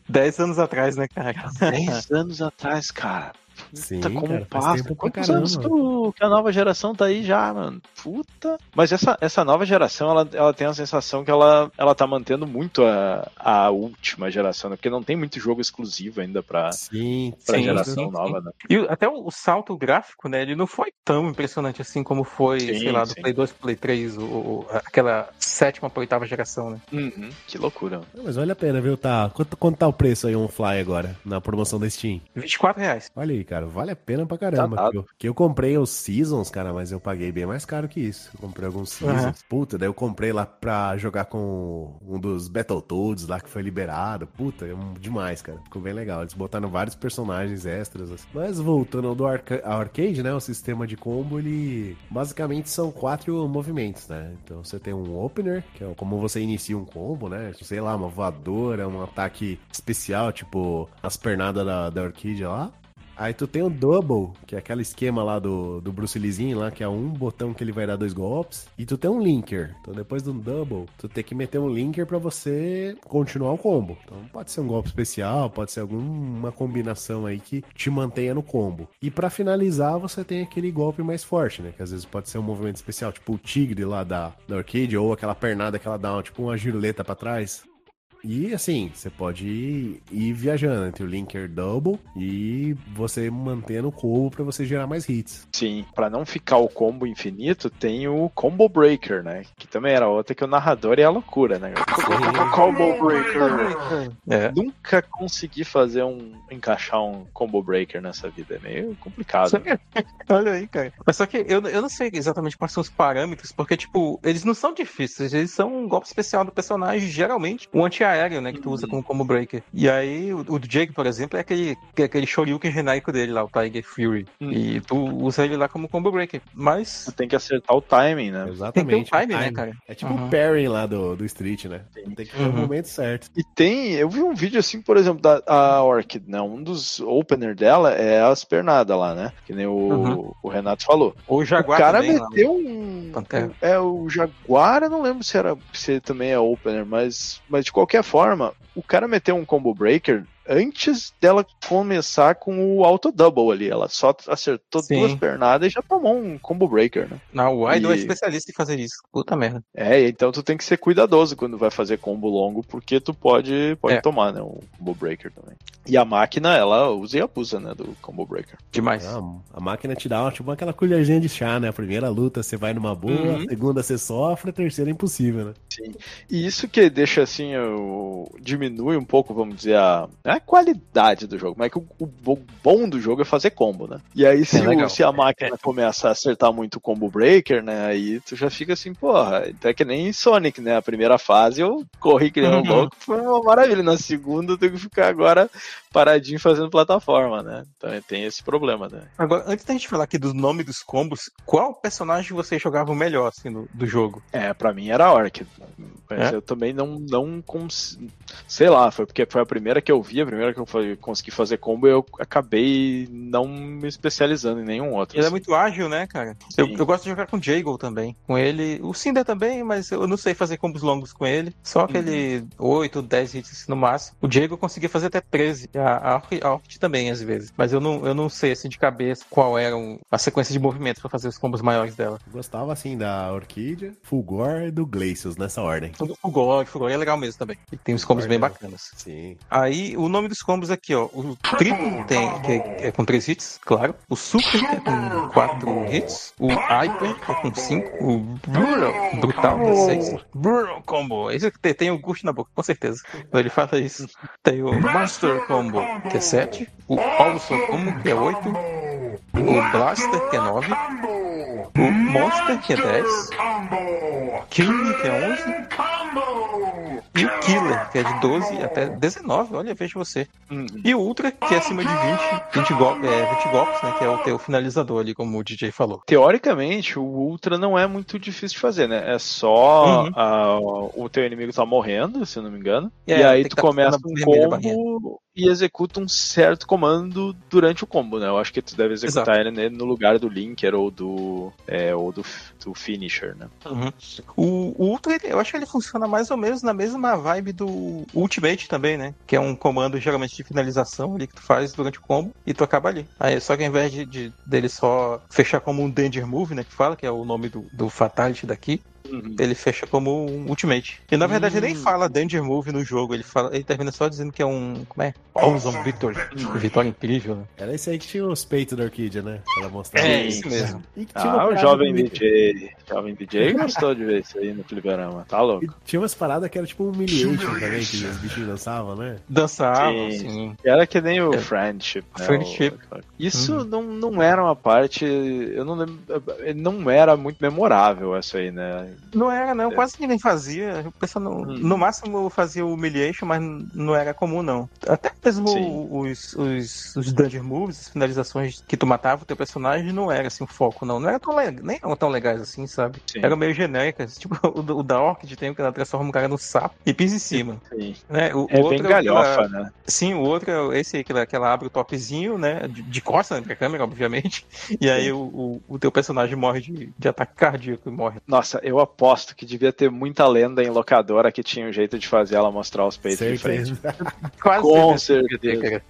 10 anos atrás, né, cara? 10 anos atrás, cara. Sim, tá como cara, passa. Quantos anos tu, que a nova geração tá aí já, mano? Puta. Mas essa, essa nova geração, ela, ela tem a sensação que ela, ela tá mantendo muito a, a última geração, né? Porque não tem muito jogo exclusivo ainda pra, sim, pra sim, geração sim, nova, né? E até o, o, salto gráfico, né? Ele não foi tão impressionante assim como foi, sei lá, do Play 2 Play 3, o, o, aquela sétima pra oitava geração, né? Uhum, que loucura. mas vale a pena, viu? Tá. Quanto, quanto tá o preço aí, um Fly agora, na promoção da Steam? 24 reais. Olha aí, cara, vale a pena pra caramba. Tá eu, que eu comprei os Seasons, cara, mas eu paguei bem mais caro que isso. Eu comprei alguns Seasons. Uhum. Puta, daí eu comprei lá pra jogar com um dos Battletoads lá que foi liberado. Puta, é demais, cara. Ficou bem legal. Eles botaram vários personagens extras. Assim. Mas voltando ao do arca arcade, né? O sistema de combo, ele basicamente são quatro movimentos, né? Então você tem um opener, que é como você inicia um combo, né? Sei lá, uma voadora, um ataque especial, tipo as pernadas da, da Orquídea lá. Aí tu tem o double, que é aquele esquema lá do, do Bruce Leezinho lá, que é um botão que ele vai dar dois golpes. E tu tem um linker. Então depois do double, tu tem que meter um linker para você continuar o combo. Então pode ser um golpe especial, pode ser alguma combinação aí que te mantenha no combo. E para finalizar, você tem aquele golpe mais forte, né? Que às vezes pode ser um movimento especial, tipo o tigre lá da, da arcade, ou aquela pernada que ela dá, tipo uma giruleta para trás. E assim, você pode ir, ir, viajando entre o linker double e você mantendo o combo para você gerar mais hits. Sim, para não ficar o combo infinito, tem o combo breaker, né? Que também era outra que o narrador é a loucura, né? combo breaker. É. Nunca consegui fazer um encaixar um combo breaker nessa vida, é meio complicado. Que... Olha aí, cara. Mas só que eu, eu não sei exatamente quais são os parâmetros, porque tipo, eles não são difíceis, eles são um golpe especial do personagem, geralmente um anti aéreo, né? Que tu usa como combo breaker. E aí, o, o Jake, por exemplo, é aquele, é aquele Shoryuken genérico dele lá, o Tiger Fury. Hum. E tu usa ele lá como combo breaker. Mas. Tu tem que acertar o timing, né? Exatamente. Tem que ter o timing, né, cara? É tipo uhum. o parry lá do, do Street, né? Tem, tem que ter uhum. o momento certo. E tem. Eu vi um vídeo assim, por exemplo, da a Orchid, né? Um dos opener dela é as pernadas lá, né? Que nem o, uhum. o Renato falou. O Jaguar. O cara também, meteu lá. um. Pantera. É, o Jaguar, eu não lembro se era se também é opener, mas, mas de qualquer forma, o cara meteu um combo breaker antes dela começar com o auto double ali. Ela só acertou Sim. duas pernadas e já tomou um combo breaker, né? Não, o Idol é especialista em fazer isso. Puta merda. É, então tu tem que ser cuidadoso quando vai fazer combo longo, porque tu pode, pode é. tomar, né? Um combo breaker também. E a máquina, ela usa e abusa, né? Do combo breaker. Demais. Ah, a máquina te dá tipo aquela colherzinha de chá, né? A primeira luta você vai numa boa, uhum. a segunda você sofre, a terceira é impossível, né? Sim. E isso que deixa assim, o... diminui um pouco, vamos dizer, a a qualidade do jogo, mas é que o, o, bom do jogo é fazer combo, né? E aí, se, é o, se a máquina começa a acertar muito combo breaker, né? Aí tu já fica assim, porra, é que nem Sonic, né? A primeira fase eu corri que nem um uhum. louco, foi uma maravilha. Na segunda eu tenho que ficar agora paradinho fazendo plataforma, né? Então tem esse problema, né? Agora, antes da gente falar aqui do nome dos combos, qual personagem você jogava melhor, assim, do, do jogo? É, pra mim era a Orc. Mas é? eu também não, não cons... sei lá, foi porque foi a primeira que eu vi, a primeira que eu consegui fazer combo, eu acabei não me especializando em nenhum outro. Ele é assim. é muito ágil, né, cara? Eu, eu, gosto de jogar com o Jago também. Com ele, o Cinder também, mas eu não sei fazer combos longos com ele. Só aquele uhum. 8, 10 hits no máximo. O Jago conseguia fazer até 13 a, a, Orchid também, às vezes. Mas eu não, eu não sei, assim, de cabeça qual era a sequência de movimentos para fazer os combos maiores dela. Gostava, assim, da Orquídea, Fulgor e do Glacius, nessa ordem. O Fulgor, Fulgor é legal mesmo também. E tem uns combos bem bacanas. Sim. Aí, o nome dos combos aqui, ó. O triplo tem, que é, é com 3 hits, claro. O Super, é com 4 hits. O Hyper, é com 5. O Brutal, Brutal, 16. Brutal Combo. Esse tem, tem o gosto na boca, com certeza. Quando ele fala isso. Tem o Master Combo Combo, que é 7. O Awesome Combo, que é 8. O Blaster, que é 9. O Monster, que é 10. King, que é 11. E o Killer, que é de 12 até 19, olha, veja você. E o Ultra, que é acima de 20, 20, gol é, 20 golpes, né? Que é o teu finalizador ali, como o DJ falou. Teoricamente, o Ultra não é muito difícil de fazer, né? É só uhum. a, o teu inimigo tá morrendo, se eu não me engano. É, e aí tu tá começa um combo e executa um certo comando durante o combo, né? Eu acho que tu deve executar Exato. ele no lugar do Linker ou do, é, ou do, do Finisher, né? Uhum. O, o Ultra, eu acho que ele funciona mais ou menos na mesma vibe do Ultimate também, né? Que é um comando geralmente de finalização ali que tu faz durante o combo e tu acaba ali. Aí, só que ao invés de, de dele só fechar como um Danger Move, né? Que fala, que é o nome do, do Fatality daqui, Uhum. Ele fecha como um Ultimate. E na verdade uhum. ele nem hum. fala Danger Move no jogo, ele fala, ele termina só dizendo que é um. Como é? Awesome Victory. Uhum. Vitória incrível, né? Era esse aí que tinha os peitos da Orquídea, né? Pra mostrar. É, isso mesmo. ah, o jovem DJ. Jovem DJ gostou de ver isso aí no fliperama, tá louco? E tinha umas paradas que era tipo um humiliation também, que os bichinhos dançavam, né? Dançavam, sim. sim. Era que nem o é. Friendship. Né? Friendship. O... Isso uhum. não, não era uma parte. Eu não lembro. Não era muito memorável essa aí, né? Não era, não. Quase ninguém fazia. O pessoal no, hum. no máximo fazia o humiliation, mas não era comum, não. Até mesmo os, os, os dungeon moves, as finalizações que tu matava o teu personagem, não era assim o foco, não. Não era tão, nem eram tão legais assim, sabe? Sim. Eram meio genéricas. Tipo, o, o da Orchid tem que ela transforma o cara no sapo e pisa em cima. Sim. Né? O, é o bem galhofa, né? Sim, o outro é esse aí que ela, que ela abre o topzinho, né? De, de costas né, pra câmera, obviamente. E aí o, o, o, teu personagem morre de, de ataque cardíaco e morre. Nossa, eu aposto que devia ter muita lenda em locadora que tinha um jeito de fazer ela mostrar os peitos de frente. Quase Com certeza.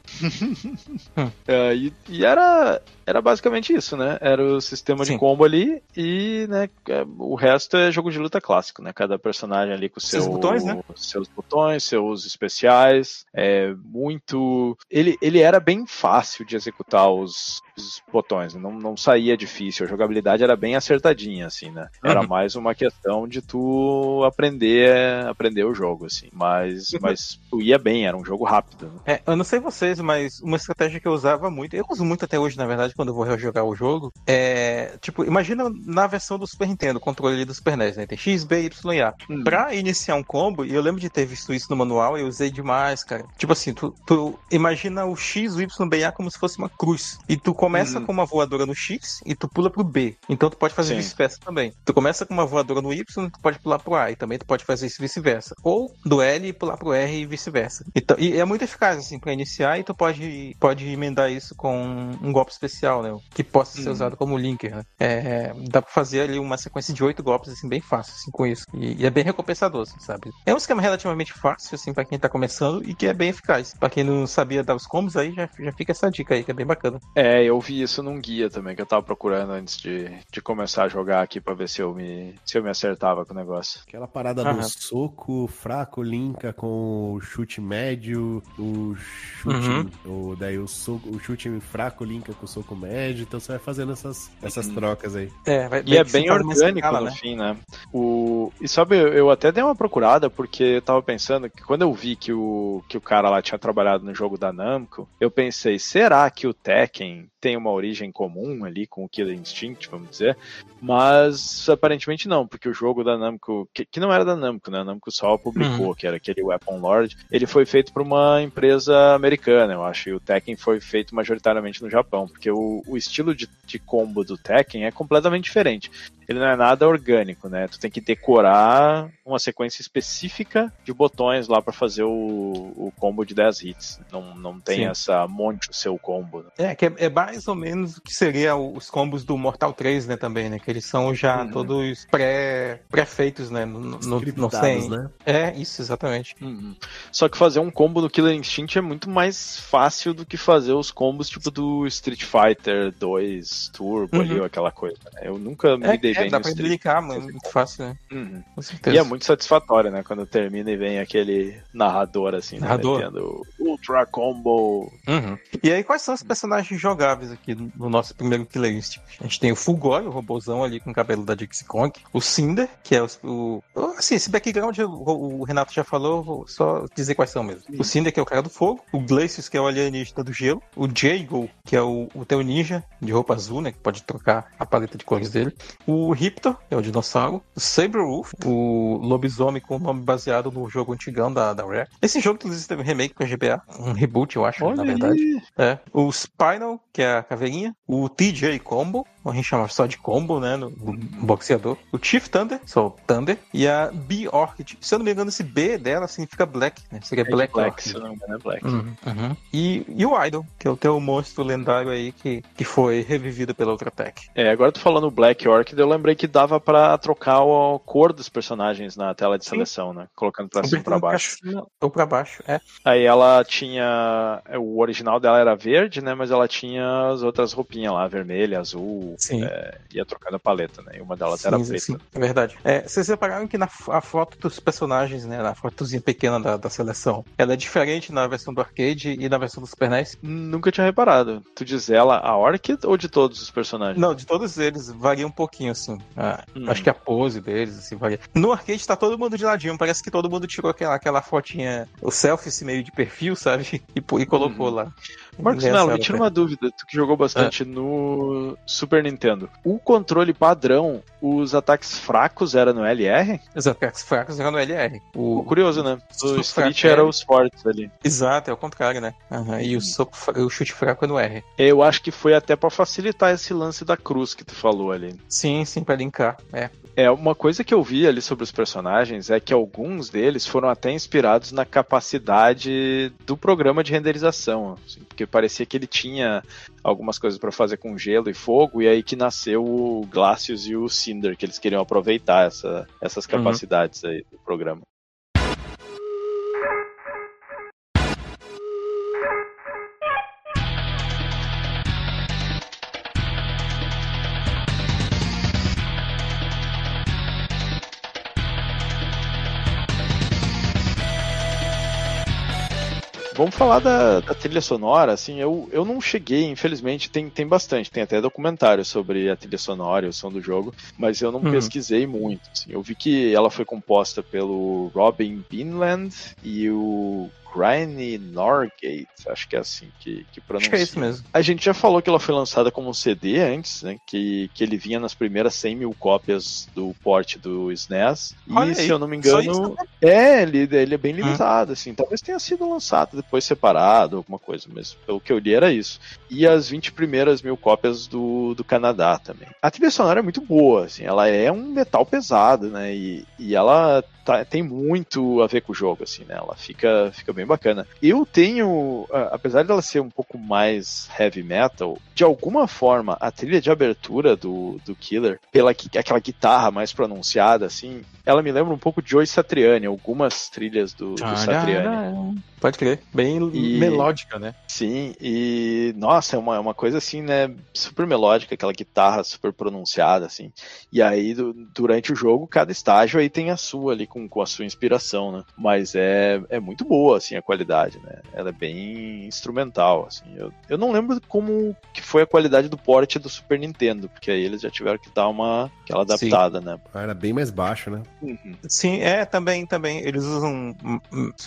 é, e, e, era, era basicamente isso, né? Era o sistema Sim. de combo ali e né, é, o resto é jogo de luta clássico, né? Cada personagem ali com seu, seus botões, né? seus botões, seus especiais. É muito. Ele, ele era bem fácil de executar os, os botões, não, não saía difícil. A jogabilidade era bem acertadinha, assim, né? Era uhum. mais uma questão de tu aprender aprender o jogo, assim. Mas, uhum. mas tu ia bem, era um jogo rápido. Né? É, eu não sei vocês, mas uma estratégia que eu usava muito, eu uso muito até hoje, na verdade curiosidade quando eu vou rejogar o jogo. É, tipo, imagina na versão do Super Nintendo, o controle do Super NES, né? Tem X, B, Y e A. Hum. Pra iniciar um combo, e eu lembro de ter visto isso no manual, eu usei demais, cara. Tipo assim, tu, tu imagina o X, o Y, B e A como se fosse uma cruz. E tu começa hum. com uma voadora no X e tu pula pro B. Então tu pode fazer vice-versa também. Tu começa com uma voadora no Y, tu pode pular pro A. E também tu pode fazer isso vice-versa. Ou do L e pular pro R e vice-versa. Então, e é muito eficaz, assim, pra iniciar, e tu pode, pode emendar isso com um golpe especial, né? Que possa ser hum. usado como linker, né? É, dá pra fazer ali uma sequência de oito golpes, assim, bem fácil, assim, com isso. E, e, é bem recompensador, assim, sabe? É um esquema relativamente fácil, assim, pra quem tá começando e que é bem eficaz. Pra quem não sabia dar os combos, aí já, já fica essa dica aí, que é bem bacana. É, eu vi isso num guia também, que eu tava procurando antes de, de começar a jogar aqui pra ver se eu me, se eu me acertava com o negócio. Aquela parada Aham. do soco fraco linka com o chute médio, o chute. Uhum. O, daí o, soco, o chute fraco linka com o soco médio, então você vai fazendo essas, essas uhum. trocas aí. É, vai, e é bem orgânico escala, no né? fim, né? O, e sabe, eu até dei uma procurada, porque eu tava pensando que quando eu vi que o, que o cara lá tinha trabalhado no jogo da Namco, eu pensei, será que o Tekken tem uma origem comum ali com o Killer Instinct, vamos dizer? Mas aparentemente não, porque o jogo da Namco, que, que não era da Namco, né? A Namco só publicou, uhum. que era aquele Weapon Lord, ele foi feito por uma empresa americana, eu acho, e o Tekken foi feito majoritariamente no Japão, porque o, o estilo de, de combo do Tekken é completamente diferente ele não é nada orgânico, né? Tu tem que decorar uma sequência específica de botões lá para fazer o, o, combo de 10 hits. Não, não tem Sim. essa monte o seu combo. Né? É, que é, é, mais ou menos o que seria os combos do Mortal 3, né, também, né? Que eles são já uhum. todos pré, pré-feitos, né? No, no, no né? É, isso, exatamente. Uhum. Só que fazer um combo no Killer Instinct é muito mais fácil do que fazer os combos tipo do Street Fighter 2 Turbo uhum. ali, ou aquela coisa. Né? Eu nunca me é, dei é, dá pra explicar, mano. Muito fácil, né? Uhum. Com certeza. E é muito satisfatório, né? Quando termina e vem aquele narrador, assim, né? narrador. né? Metendo Ultra Combo. Uhum. E aí, quais são os personagens jogáveis aqui no nosso primeiro Killer Instinct? A gente tem o Fulgor, o robôzão ali com o cabelo da Dixie Kong. O Cinder, que é o... o assim, esse background o, o, Renato já falou, vou só dizer quais são mesmo. Sim. O Cinder, que é o cara do fogo. O Glacius, que é o alienígena do gelo. O Jago, que é o, o teu ninja de roupa azul, né? Que pode trocar a paleta de cores dele. O o Riptor, que é o dinossauro, o Saberwolf, o lobisomem com o nome baseado no jogo antigão da, da Rare. Esse jogo, inclusive, teve um remake com a GBA, um reboot, eu acho, Olha na verdade. Aí. É. O Spinal, que é a caveirinha, o TJ Combo, a gente chama só de combo, né? No, no boxeador. O Chief Thunder, só Thunder. E a B Orchid. Se eu não me engano, esse B dela significa Black, né? Seria é Black, Black Orchid. Se não me engano, é Black. Uhum, uhum. E, e o Idol, que é o teu monstro lendário aí que, que foi revivido pela outra tech. É, agora tô falando Black Orchid, eu lembrei que dava pra trocar a cor dos personagens na tela de seleção, Sim. né? Colocando pra cima e pra baixo. Ou pra baixo, é. Aí ela tinha. O original dela era verde, né? Mas ela tinha as outras roupinhas lá, vermelha, azul, Sim. É, ia trocando a paleta, né? E uma delas sim, era preta. Sim, é verdade. É, vocês repararam que na a foto dos personagens, né? Na fotozinha pequena da, da seleção, ela é diferente na versão do arcade e na versão do Super NES? Nunca tinha reparado. Tu diz ela a Orchid ou de todos os personagens? Não, de todos eles. Varia um pouquinho, assim. Ah, hum. Acho que a pose deles, assim, varia. No arcade tá todo mundo de ladinho. Parece que todo mundo tirou aquela, aquela fotinha, o selfie meio de perfil, sabe? E, e colocou hum. lá. Marcos Mello, me tira uma dúvida. Tu que jogou bastante é. no Super Nintendo. O controle padrão, os ataques fracos eram no LR? Os ataques fracos eram no LR. O... Curioso, né? O Street era os fortes ali. Exato, é o contrário, né? Uhum. E o, soco, o chute fraco é no R. Eu acho que foi até para facilitar esse lance da cruz que tu falou ali. Sim, sim, para linkar. É. É, uma coisa que eu vi ali sobre os personagens é que alguns deles foram até inspirados na capacidade do programa de renderização, assim, porque parecia que ele tinha algumas coisas para fazer com gelo e fogo, e aí que nasceu o Glacius e o Cinder, que eles queriam aproveitar essa, essas uhum. capacidades uhum. aí do programa. Vamos falar da, da, trilha sonora, assim, eu, eu não cheguei, infelizmente, tem, tem bastante, tem até documentário sobre a trilha sonora e o som do jogo, mas eu não uhum. pesquisei muito, assim, eu vi que ela foi composta pelo Robin Binland e o Grinding Norgate, acho que é assim que, que pronuncia. Acho que é isso mesmo. A gente já falou que ela foi lançada como um CD antes, né? Que, que ele vinha nas primeiras 100 mil cópias do port do SNES. Olha e, aí, se eu não me engano, é, ele, ele é bem hum. limitado, hum. assim. Talvez tenha sido lançado depois separado, alguma coisa, mas pelo que eu li era isso. E as 20 primeiras mil cópias do, do Canadá também. A trilha sonora é muito boa, assim. Ela é um metal pesado, né? E, e ela tá, tem muito a ver com o jogo, assim, né? Ela fica, fica bem bacana. Eu tenho, apesar dela ser um pouco mais heavy metal, de alguma forma, a trilha de abertura do, do Killer, pela aquela guitarra mais pronunciada, assim, ela me lembra um pouco de Joe Satriani, algumas trilhas do, do Satriani. Pode crer, bem e, melódica, né? Sim, e nossa, é uma, é uma coisa assim, né? Super melódica, aquela guitarra super pronunciada, assim. E aí, do, durante o jogo, cada estágio aí tem a sua ali com, com a sua inspiração, né? Mas é, é muito boa, assim, a qualidade, né? Ela é bem instrumental, assim. Eu, eu não lembro como que foi a qualidade do porte do Super Nintendo, porque aí eles já tiveram que dar uma aquela adaptada, Sim. né? Era bem mais baixo, né? Uhum. Sim, é, também, também. Eles usam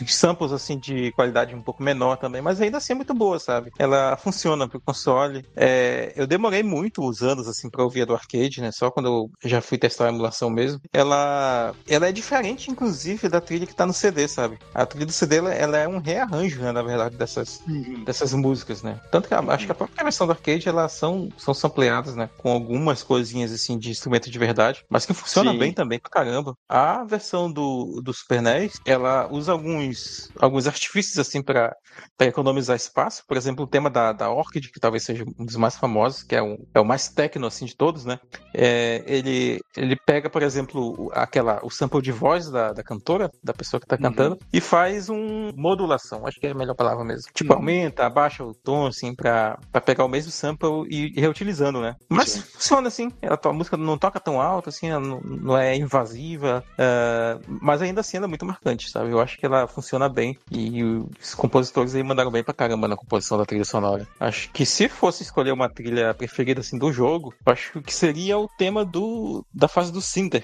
samples, assim, de qualidade um pouco menor também, mas ainda assim é muito boa, sabe? Ela funciona pro console. É, eu demorei muitos anos, assim, pra ouvir a do arcade, né? Só quando eu já fui testar a emulação mesmo. Ela, ela é diferente, inclusive, da trilha que tá no CD, sabe? A trilha do CD, ela, ela é um rearranjo, né, na verdade, dessas, uhum. dessas músicas, né? Tanto que a, acho que a própria versão do arcade, elas são, são sampleadas, né? Com algumas coisinhas, assim, de instrumento de verdade, mas que funciona Sim. bem também pra caramba. A versão do, do Super NES, ela usa alguns, alguns artifícios, assim, para economizar espaço. Por exemplo, o tema da, da Orchid, que talvez seja um dos mais famosos, que é, um, é o mais técnico, assim, de todos, né? É, ele, ele pega, por exemplo, aquela, o sample de voz da, da cantora, da pessoa que tá uhum. cantando, e faz um modulação, acho que é a melhor palavra mesmo. Tipo, uhum. aumenta, abaixa o tom, assim, pra, pra pegar o mesmo sample e, reutilizando, né? Mas Sim. funciona assim, a, a música não toca tão alto, assim, não, não é invasiva, uh, mas ainda assim ela é muito marcante, sabe? Eu acho que ela funciona bem e os compositores aí mandaram bem pra caramba na composição da trilha sonora. Acho que se fosse escolher uma trilha preferida, assim, do jogo, acho que seria o tema do, da fase do Cinder.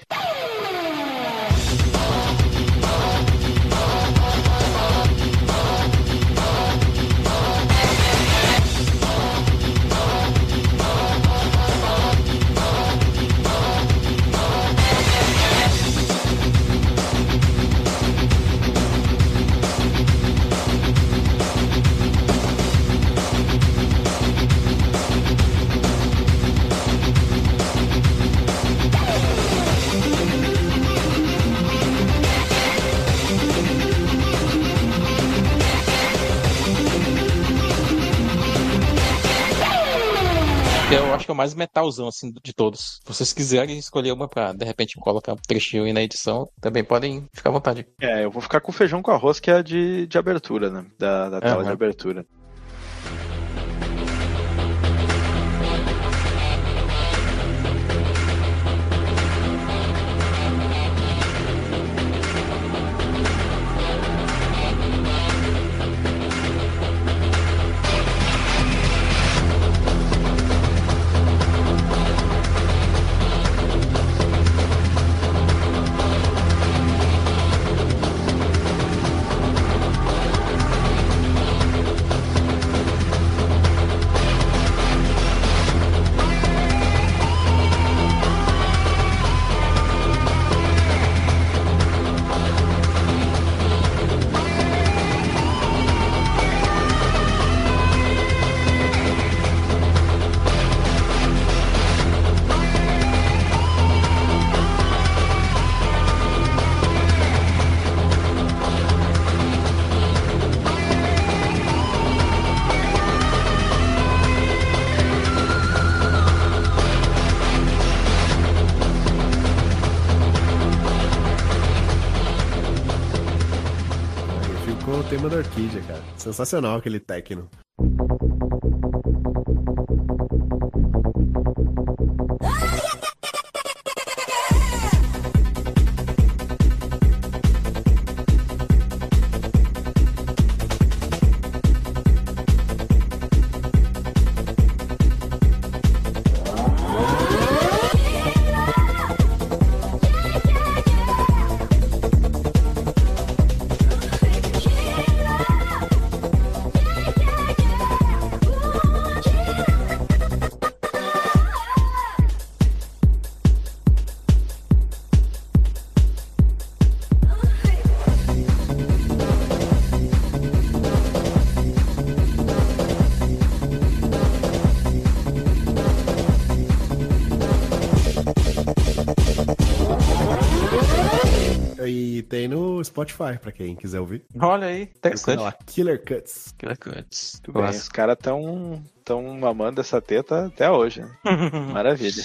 É o mais metalzão, assim, de todos. Se vocês quiserem escolher uma pra, de repente, colocar um trechinho aí na edição, também podem ficar à vontade. É, eu vou ficar com feijão com arroz, que é a de, de abertura, né? Da, da tela uhum. de abertura. Sensacional aquele techno. No Spotify, pra quem quiser ouvir. Olha aí, interessante. Lá, Killer Cuts. Killer Cuts. Tudo bem, os caras tão estão mamando essa teta até hoje. Né? Maravilha.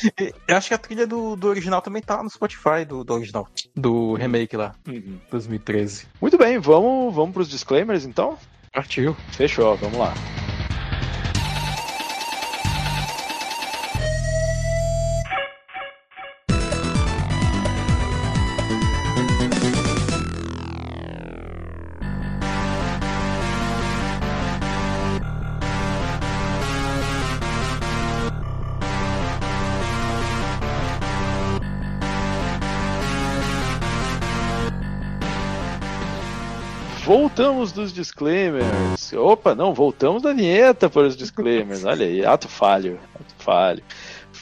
Eu acho que a trilha do, do original também tá no Spotify, do, do original. Do remake lá, uhum. 2013. Muito bem, vamos, vamos pros disclaimers então? Partiu. Fechou, vamos lá. Voltamos dos disclaimers. Opa, não, voltamos da vinheta para os disclaimers. Olha aí, ato falho, ato falho.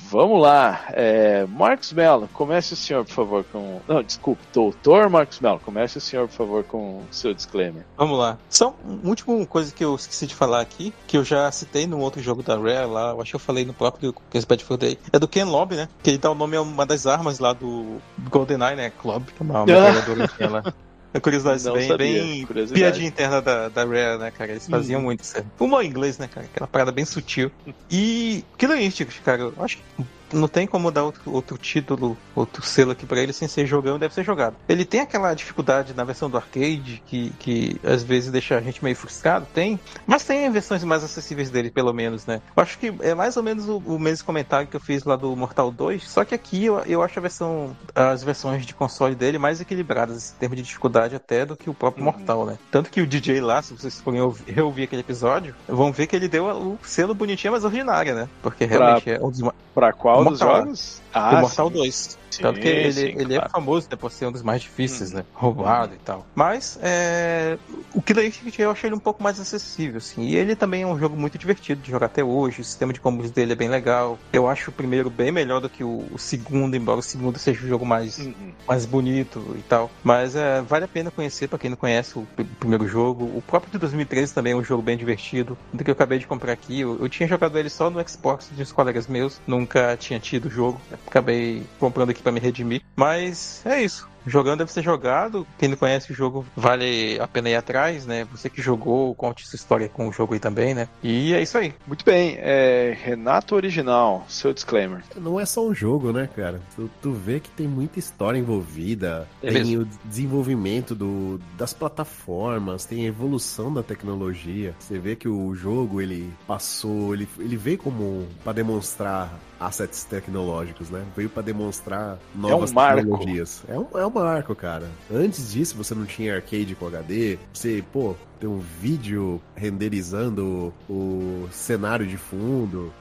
Vamos lá, é, Marcos Mello, comece o senhor, por favor, com. Não, desculpe, doutor Marcos Mello, comece o senhor, por favor, com o seu disclaimer. Vamos lá. Só uma última coisa que eu esqueci de falar aqui, que eu já citei no outro jogo da Rare lá, eu acho que eu falei no próprio Case Battlefield aí, é do Ken Lobby, né? Que ele dá o nome a uma das armas lá do GoldenEye, né? Club, que é uma metralhadora lá. É curiosidade, não bem, sabia. bem curiosidade. piadinha interna da, da Rare, né, cara? Eles faziam hum. muito isso. Humor inglês, né, cara? Aquela parada bem sutil. E Killer Instinct, cara, eu acho que não tem como dar outro, outro título, outro selo aqui para ele sem ser jogando, deve ser jogado. Ele tem aquela dificuldade na versão do arcade que, que às vezes deixa a gente meio frustrado, tem, mas tem versões mais acessíveis dele, pelo menos, né? Eu acho que é mais ou menos o, o mesmo comentário que eu fiz lá do Mortal 2, só que aqui eu, eu acho a versão, as versões de console dele mais equilibradas em termos de dificuldade até do que o próprio uhum. Mortal, né? Tanto que o DJ lá, se vocês forem reouvir aquele episódio, vão ver que ele deu o selo bonitinho, mas ordinária, né? Porque realmente pra, é um dos Pra qual dos jogos? Ah, o Mortal sim. 2. Sim, Tanto que ele, sim, ele é claro. é famoso né, por ser um dos mais difíceis, hum. né? Roubado hum. e tal. Mas é, o Killer Instinct eu achei ele um pouco mais acessível, assim. E ele também é um jogo muito divertido de jogar até hoje. O sistema de combos dele é bem legal. Eu acho o primeiro bem melhor do que o, o segundo, embora o segundo seja o jogo mais, uhum. mais bonito e tal. Mas é, vale a pena conhecer para quem não conhece o, o, primeiro jogo. O próprio de 2013 também é um jogo bem divertido. Do que eu acabei de comprar aqui. Eu, eu tinha jogado ele só no Xbox de uns colegas meus. Nunca tinha tido o jogo. Acabei comprando aqui para me redimir. Mas é isso. Jogando deve ser jogado. Quem não conhece o jogo, vale a pena ir atrás, né? Você que jogou, conte sua história com o jogo aí também, né? E é isso aí. Muito bem. É, Renato Original, seu disclaimer. Não é só um jogo, né, cara? Tu, tu vê que tem muita história envolvida. É tem mesmo. o desenvolvimento do, das plataformas, tem a evolução da tecnologia. Você vê que o jogo, ele passou, ele, ele veio como para demonstrar assets tecnológicos, né? Veio para demonstrar novas é um marco. tecnologias. É um, é um marco, cara. Antes disso, você não tinha arcade com HD. Você, pô, tem um vídeo renderizando o cenário de fundo.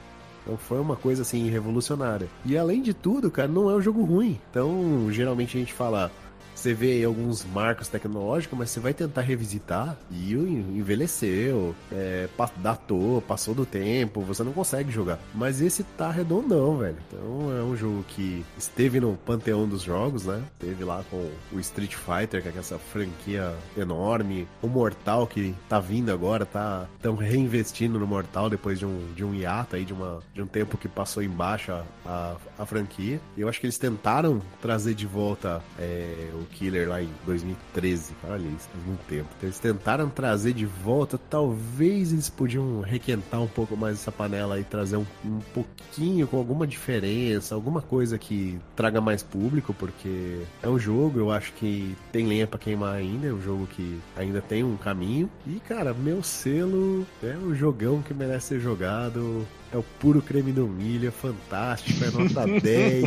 Então foi uma coisa assim revolucionária. E além de tudo, cara, não é um jogo ruim. Então, geralmente a gente fala, você vê alguns marcos tecnológicos, mas você vai tentar revisitar e envelheceu, é, datou, passou do tempo, você não consegue jogar. Mas esse tá redondão, velho. Então é um jogo que esteve no panteão dos jogos, né? Teve lá com o Street Fighter, que é essa franquia enorme. O Mortal, que tá vindo agora, tá tão reinvestindo no Mortal depois de um, de um hiato aí, de, uma, de um tempo que passou embaixo a, a, a franquia. E eu acho que eles tentaram trazer de volta é, o Killer lá em 2013. Olha isso, faz muito tempo. Então, eles tentaram trazer de volta, talvez eles podiam requentar um pouco mais essa panela e trazer um, um pouquinho com alguma diferença, alguma coisa que traga mais público, porque é um jogo, eu acho que tem lenha para queimar ainda, é um jogo que ainda tem um caminho. E cara, meu selo é um jogão que merece ser jogado. É o puro creme do milho, é fantástico, é nota 10.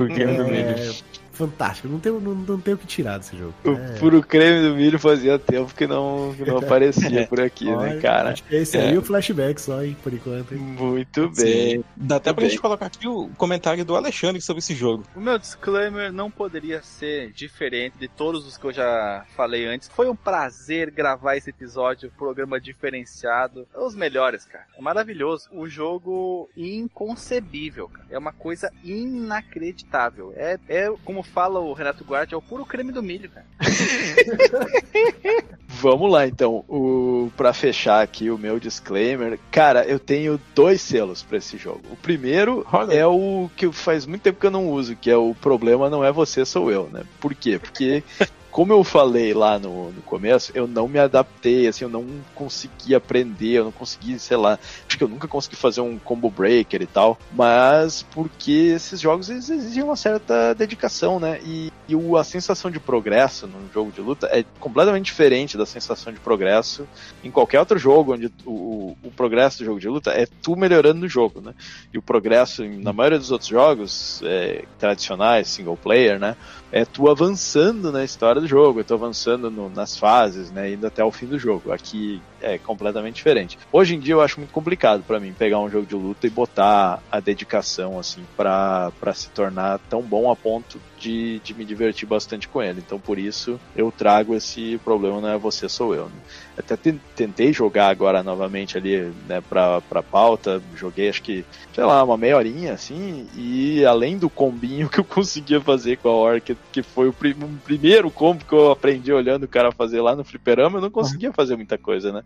o creme do milho fantástico. Não tem, não, não tem o que tirar desse jogo. O é. puro creme do milho fazia tempo que não, que não aparecia por aqui, né, Olha, né, cara? Acho que esse é. aí é o flashback só, hein, por enquanto. Hein? Muito bem. Sim. Dá até pra bem. gente colocar aqui o comentário do Alexandre sobre esse jogo. O meu disclaimer não poderia ser diferente de todos os que eu já falei antes. Foi um prazer gravar esse episódio, programa diferenciado. É os melhores, cara. É maravilhoso. O jogo inconcebível, cara. É uma coisa inacreditável. É, é como fala o Renato Guardi, é o puro creme do milho, cara. Vamos lá, então. O, pra fechar aqui o meu disclaimer, cara, eu tenho dois selos para esse jogo. O primeiro Olha. é o que faz muito tempo que eu não uso, que é o problema não é você, sou eu, né? Por quê? Porque como eu falei lá no, no começo, eu não me adaptei, assim, eu não consegui aprender, eu não consegui, sei lá, acho que eu nunca consegui fazer um combo breaker e tal, mas porque esses jogos exigem uma certa dedicação, né? E, e a sensação de progresso num jogo de luta é completamente diferente da sensação de progresso em qualquer outro jogo, onde o, o progresso do jogo de luta é tu melhorando no jogo, né? E o progresso, na maioria dos outros jogos é, tradicionais, single player, né? É tu avançando na história do jogo, tô avançando no, nas fases, né, indo até o fim do jogo. Aqui é completamente diferente. Hoje em dia eu acho muito complicado para mim pegar um jogo de luta e botar a dedicação assim para se tornar tão bom a ponto de, de me divertir bastante com ele. Então por isso eu trago esse problema, não é você, sou eu. Né? Até tentei jogar agora novamente ali, né, pra, pra pauta, joguei acho que, sei lá, uma meia horinha assim, e além do combinho que eu conseguia fazer com a Orca, que foi o prim primeiro combo que eu aprendi olhando o cara fazer lá no fliperama, eu não conseguia fazer muita coisa, né?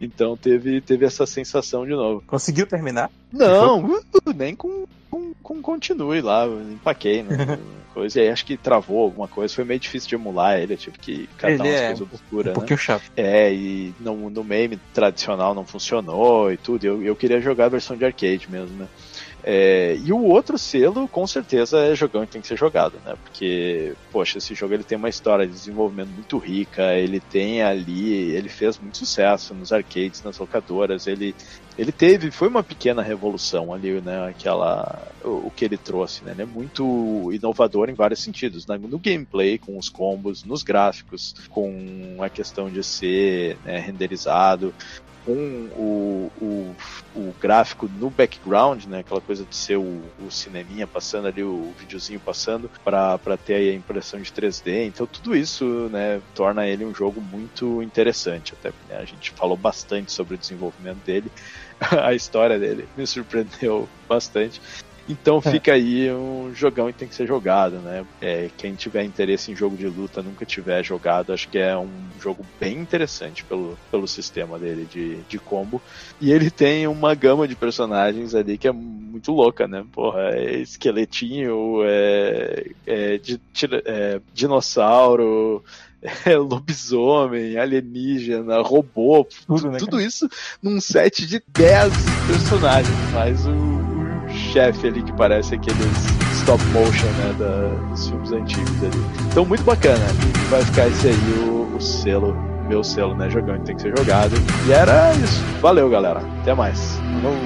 Então teve, teve essa sensação de novo. Conseguiu terminar? Não, nem com, com, com continue lá, empaquei, né? coisa, e aí acho que travou alguma coisa, foi meio difícil de emular ele, eu tive que catar ele umas é coisas obscuras, um né? pouquinho chato. É, e no, no meme tradicional não funcionou e tudo, eu, eu queria jogar a versão de arcade mesmo, né? É, e o outro selo, com certeza, é jogão e tem que ser jogado, né? Porque, poxa, esse jogo ele tem uma história de desenvolvimento muito rica, ele tem ali, ele fez muito sucesso nos arcades, nas locadoras, ele, ele teve, foi uma pequena revolução ali, né? Aquela, o, o que ele trouxe, né? Ele é muito inovador em vários sentidos, né? no gameplay, com os combos, nos gráficos, com a questão de ser né, renderizado, com o, o, o, gráfico no background, né? Aquela coisa de ser o, o cineminha passando ali, o videozinho passando, para ter a impressão de 3D. Então tudo isso, né, torna ele um jogo muito interessante. Até né, a gente falou bastante sobre o desenvolvimento dele, a história dele me surpreendeu bastante. Então é. fica aí um jogão e tem que ser jogado, né? É, quem tiver interesse em jogo de luta, nunca tiver jogado, acho que é um jogo bem interessante pelo, pelo sistema dele de, de combo. E ele tem uma gama de personagens ali que é muito louca, né? Porra, é esqueletinho, é, é, é dinossauro, é, lobisomem, alienígena, robô, tudo, né, tudo isso num set de 10 personagens, mais o chefe ali que parece aqueles stop motion, né, da, dos filmes antigos ali. Então, muito bacana. E vai ficar esse aí o, o selo, meu selo, né, jogando, tem que ser jogado. E era isso. Valeu, galera. Até mais. Falou.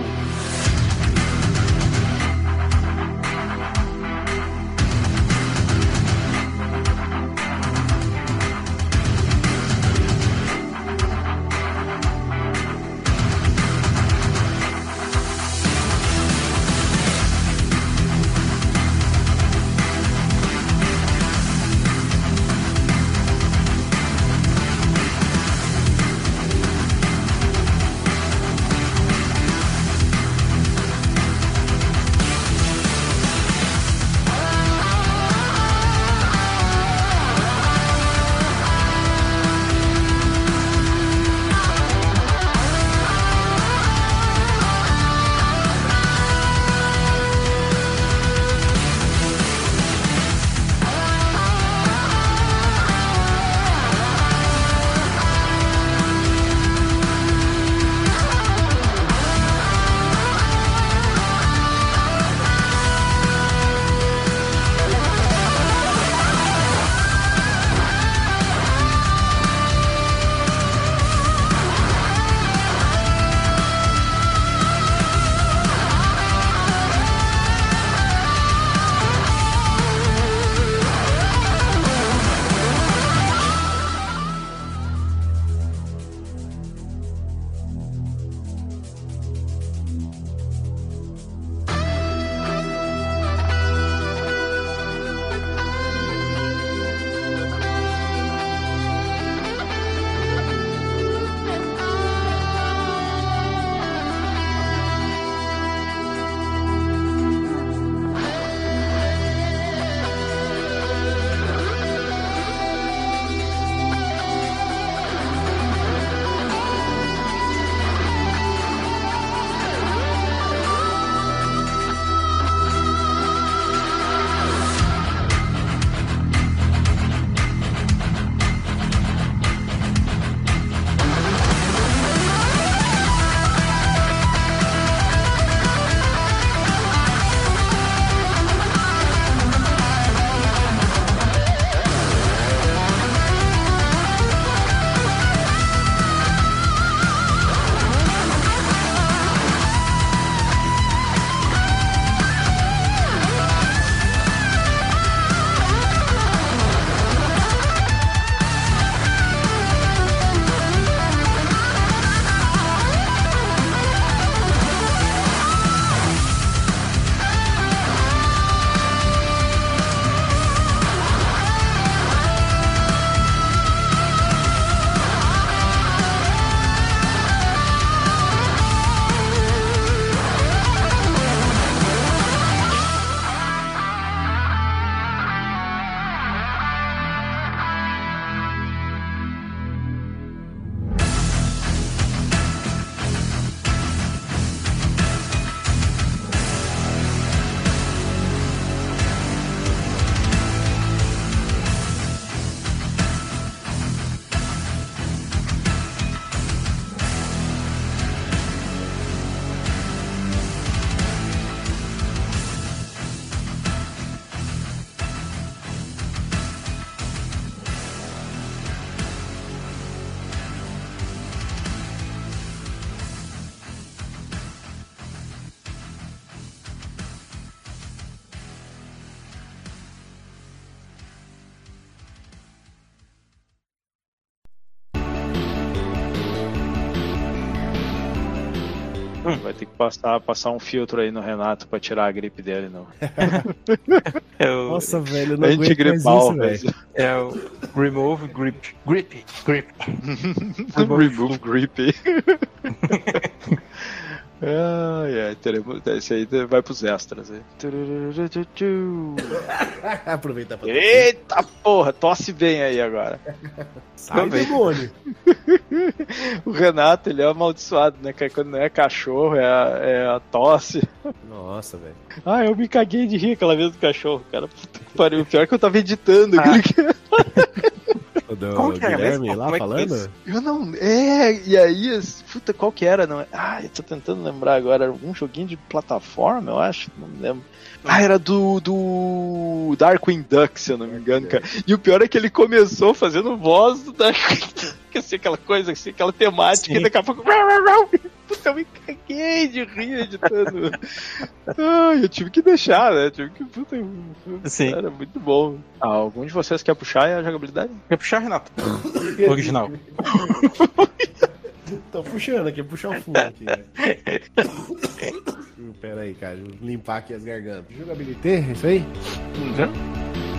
Passar, passar um filtro aí no Renato pra tirar a gripe dele, não. é o... Nossa, velho, não Antigripal, velho. É o Remove Grip. Grip. Grip. Remove Grip. Ai, ai, teremos. Esse aí vai pros extras. Aí. Aproveita pra Eita porra, tosse bem aí agora. Sai demônio. o Renato, ele é amaldiçoado, né? Quando não é cachorro, é a, é a tosse. Nossa, velho. Ah, eu me caguei de rir aquela vez do cachorro, cara. Puta que pariu. Pior que eu tava editando. Ah. do Como que Guilherme era lá Como é falando? É eu não. É, e aí, puta, qual que era? Não... Ah, eu tô tentando lembrar agora. Era algum joguinho de plataforma, eu acho. Não lembro. Ah, era do, do Darkwing Duck, se eu não me engano, cara. E o pior é que ele começou fazendo voz do Darkwing Duck, assim, aquela coisa, assim, aquela temática, Sim. e daqui a pouco. Puta, eu me caguei de rir editando. Ai, eu tive que deixar, né? tive que. Puta, Sim. Era muito bom. Ah, algum de vocês quer puxar a jogabilidade? Quer puxar, Renato? Original. Tô puxando aqui, puxar o fundo aqui. Pera aí, cara. Limpar aqui as gargantas. Jogabilidade, é isso aí? Uhum.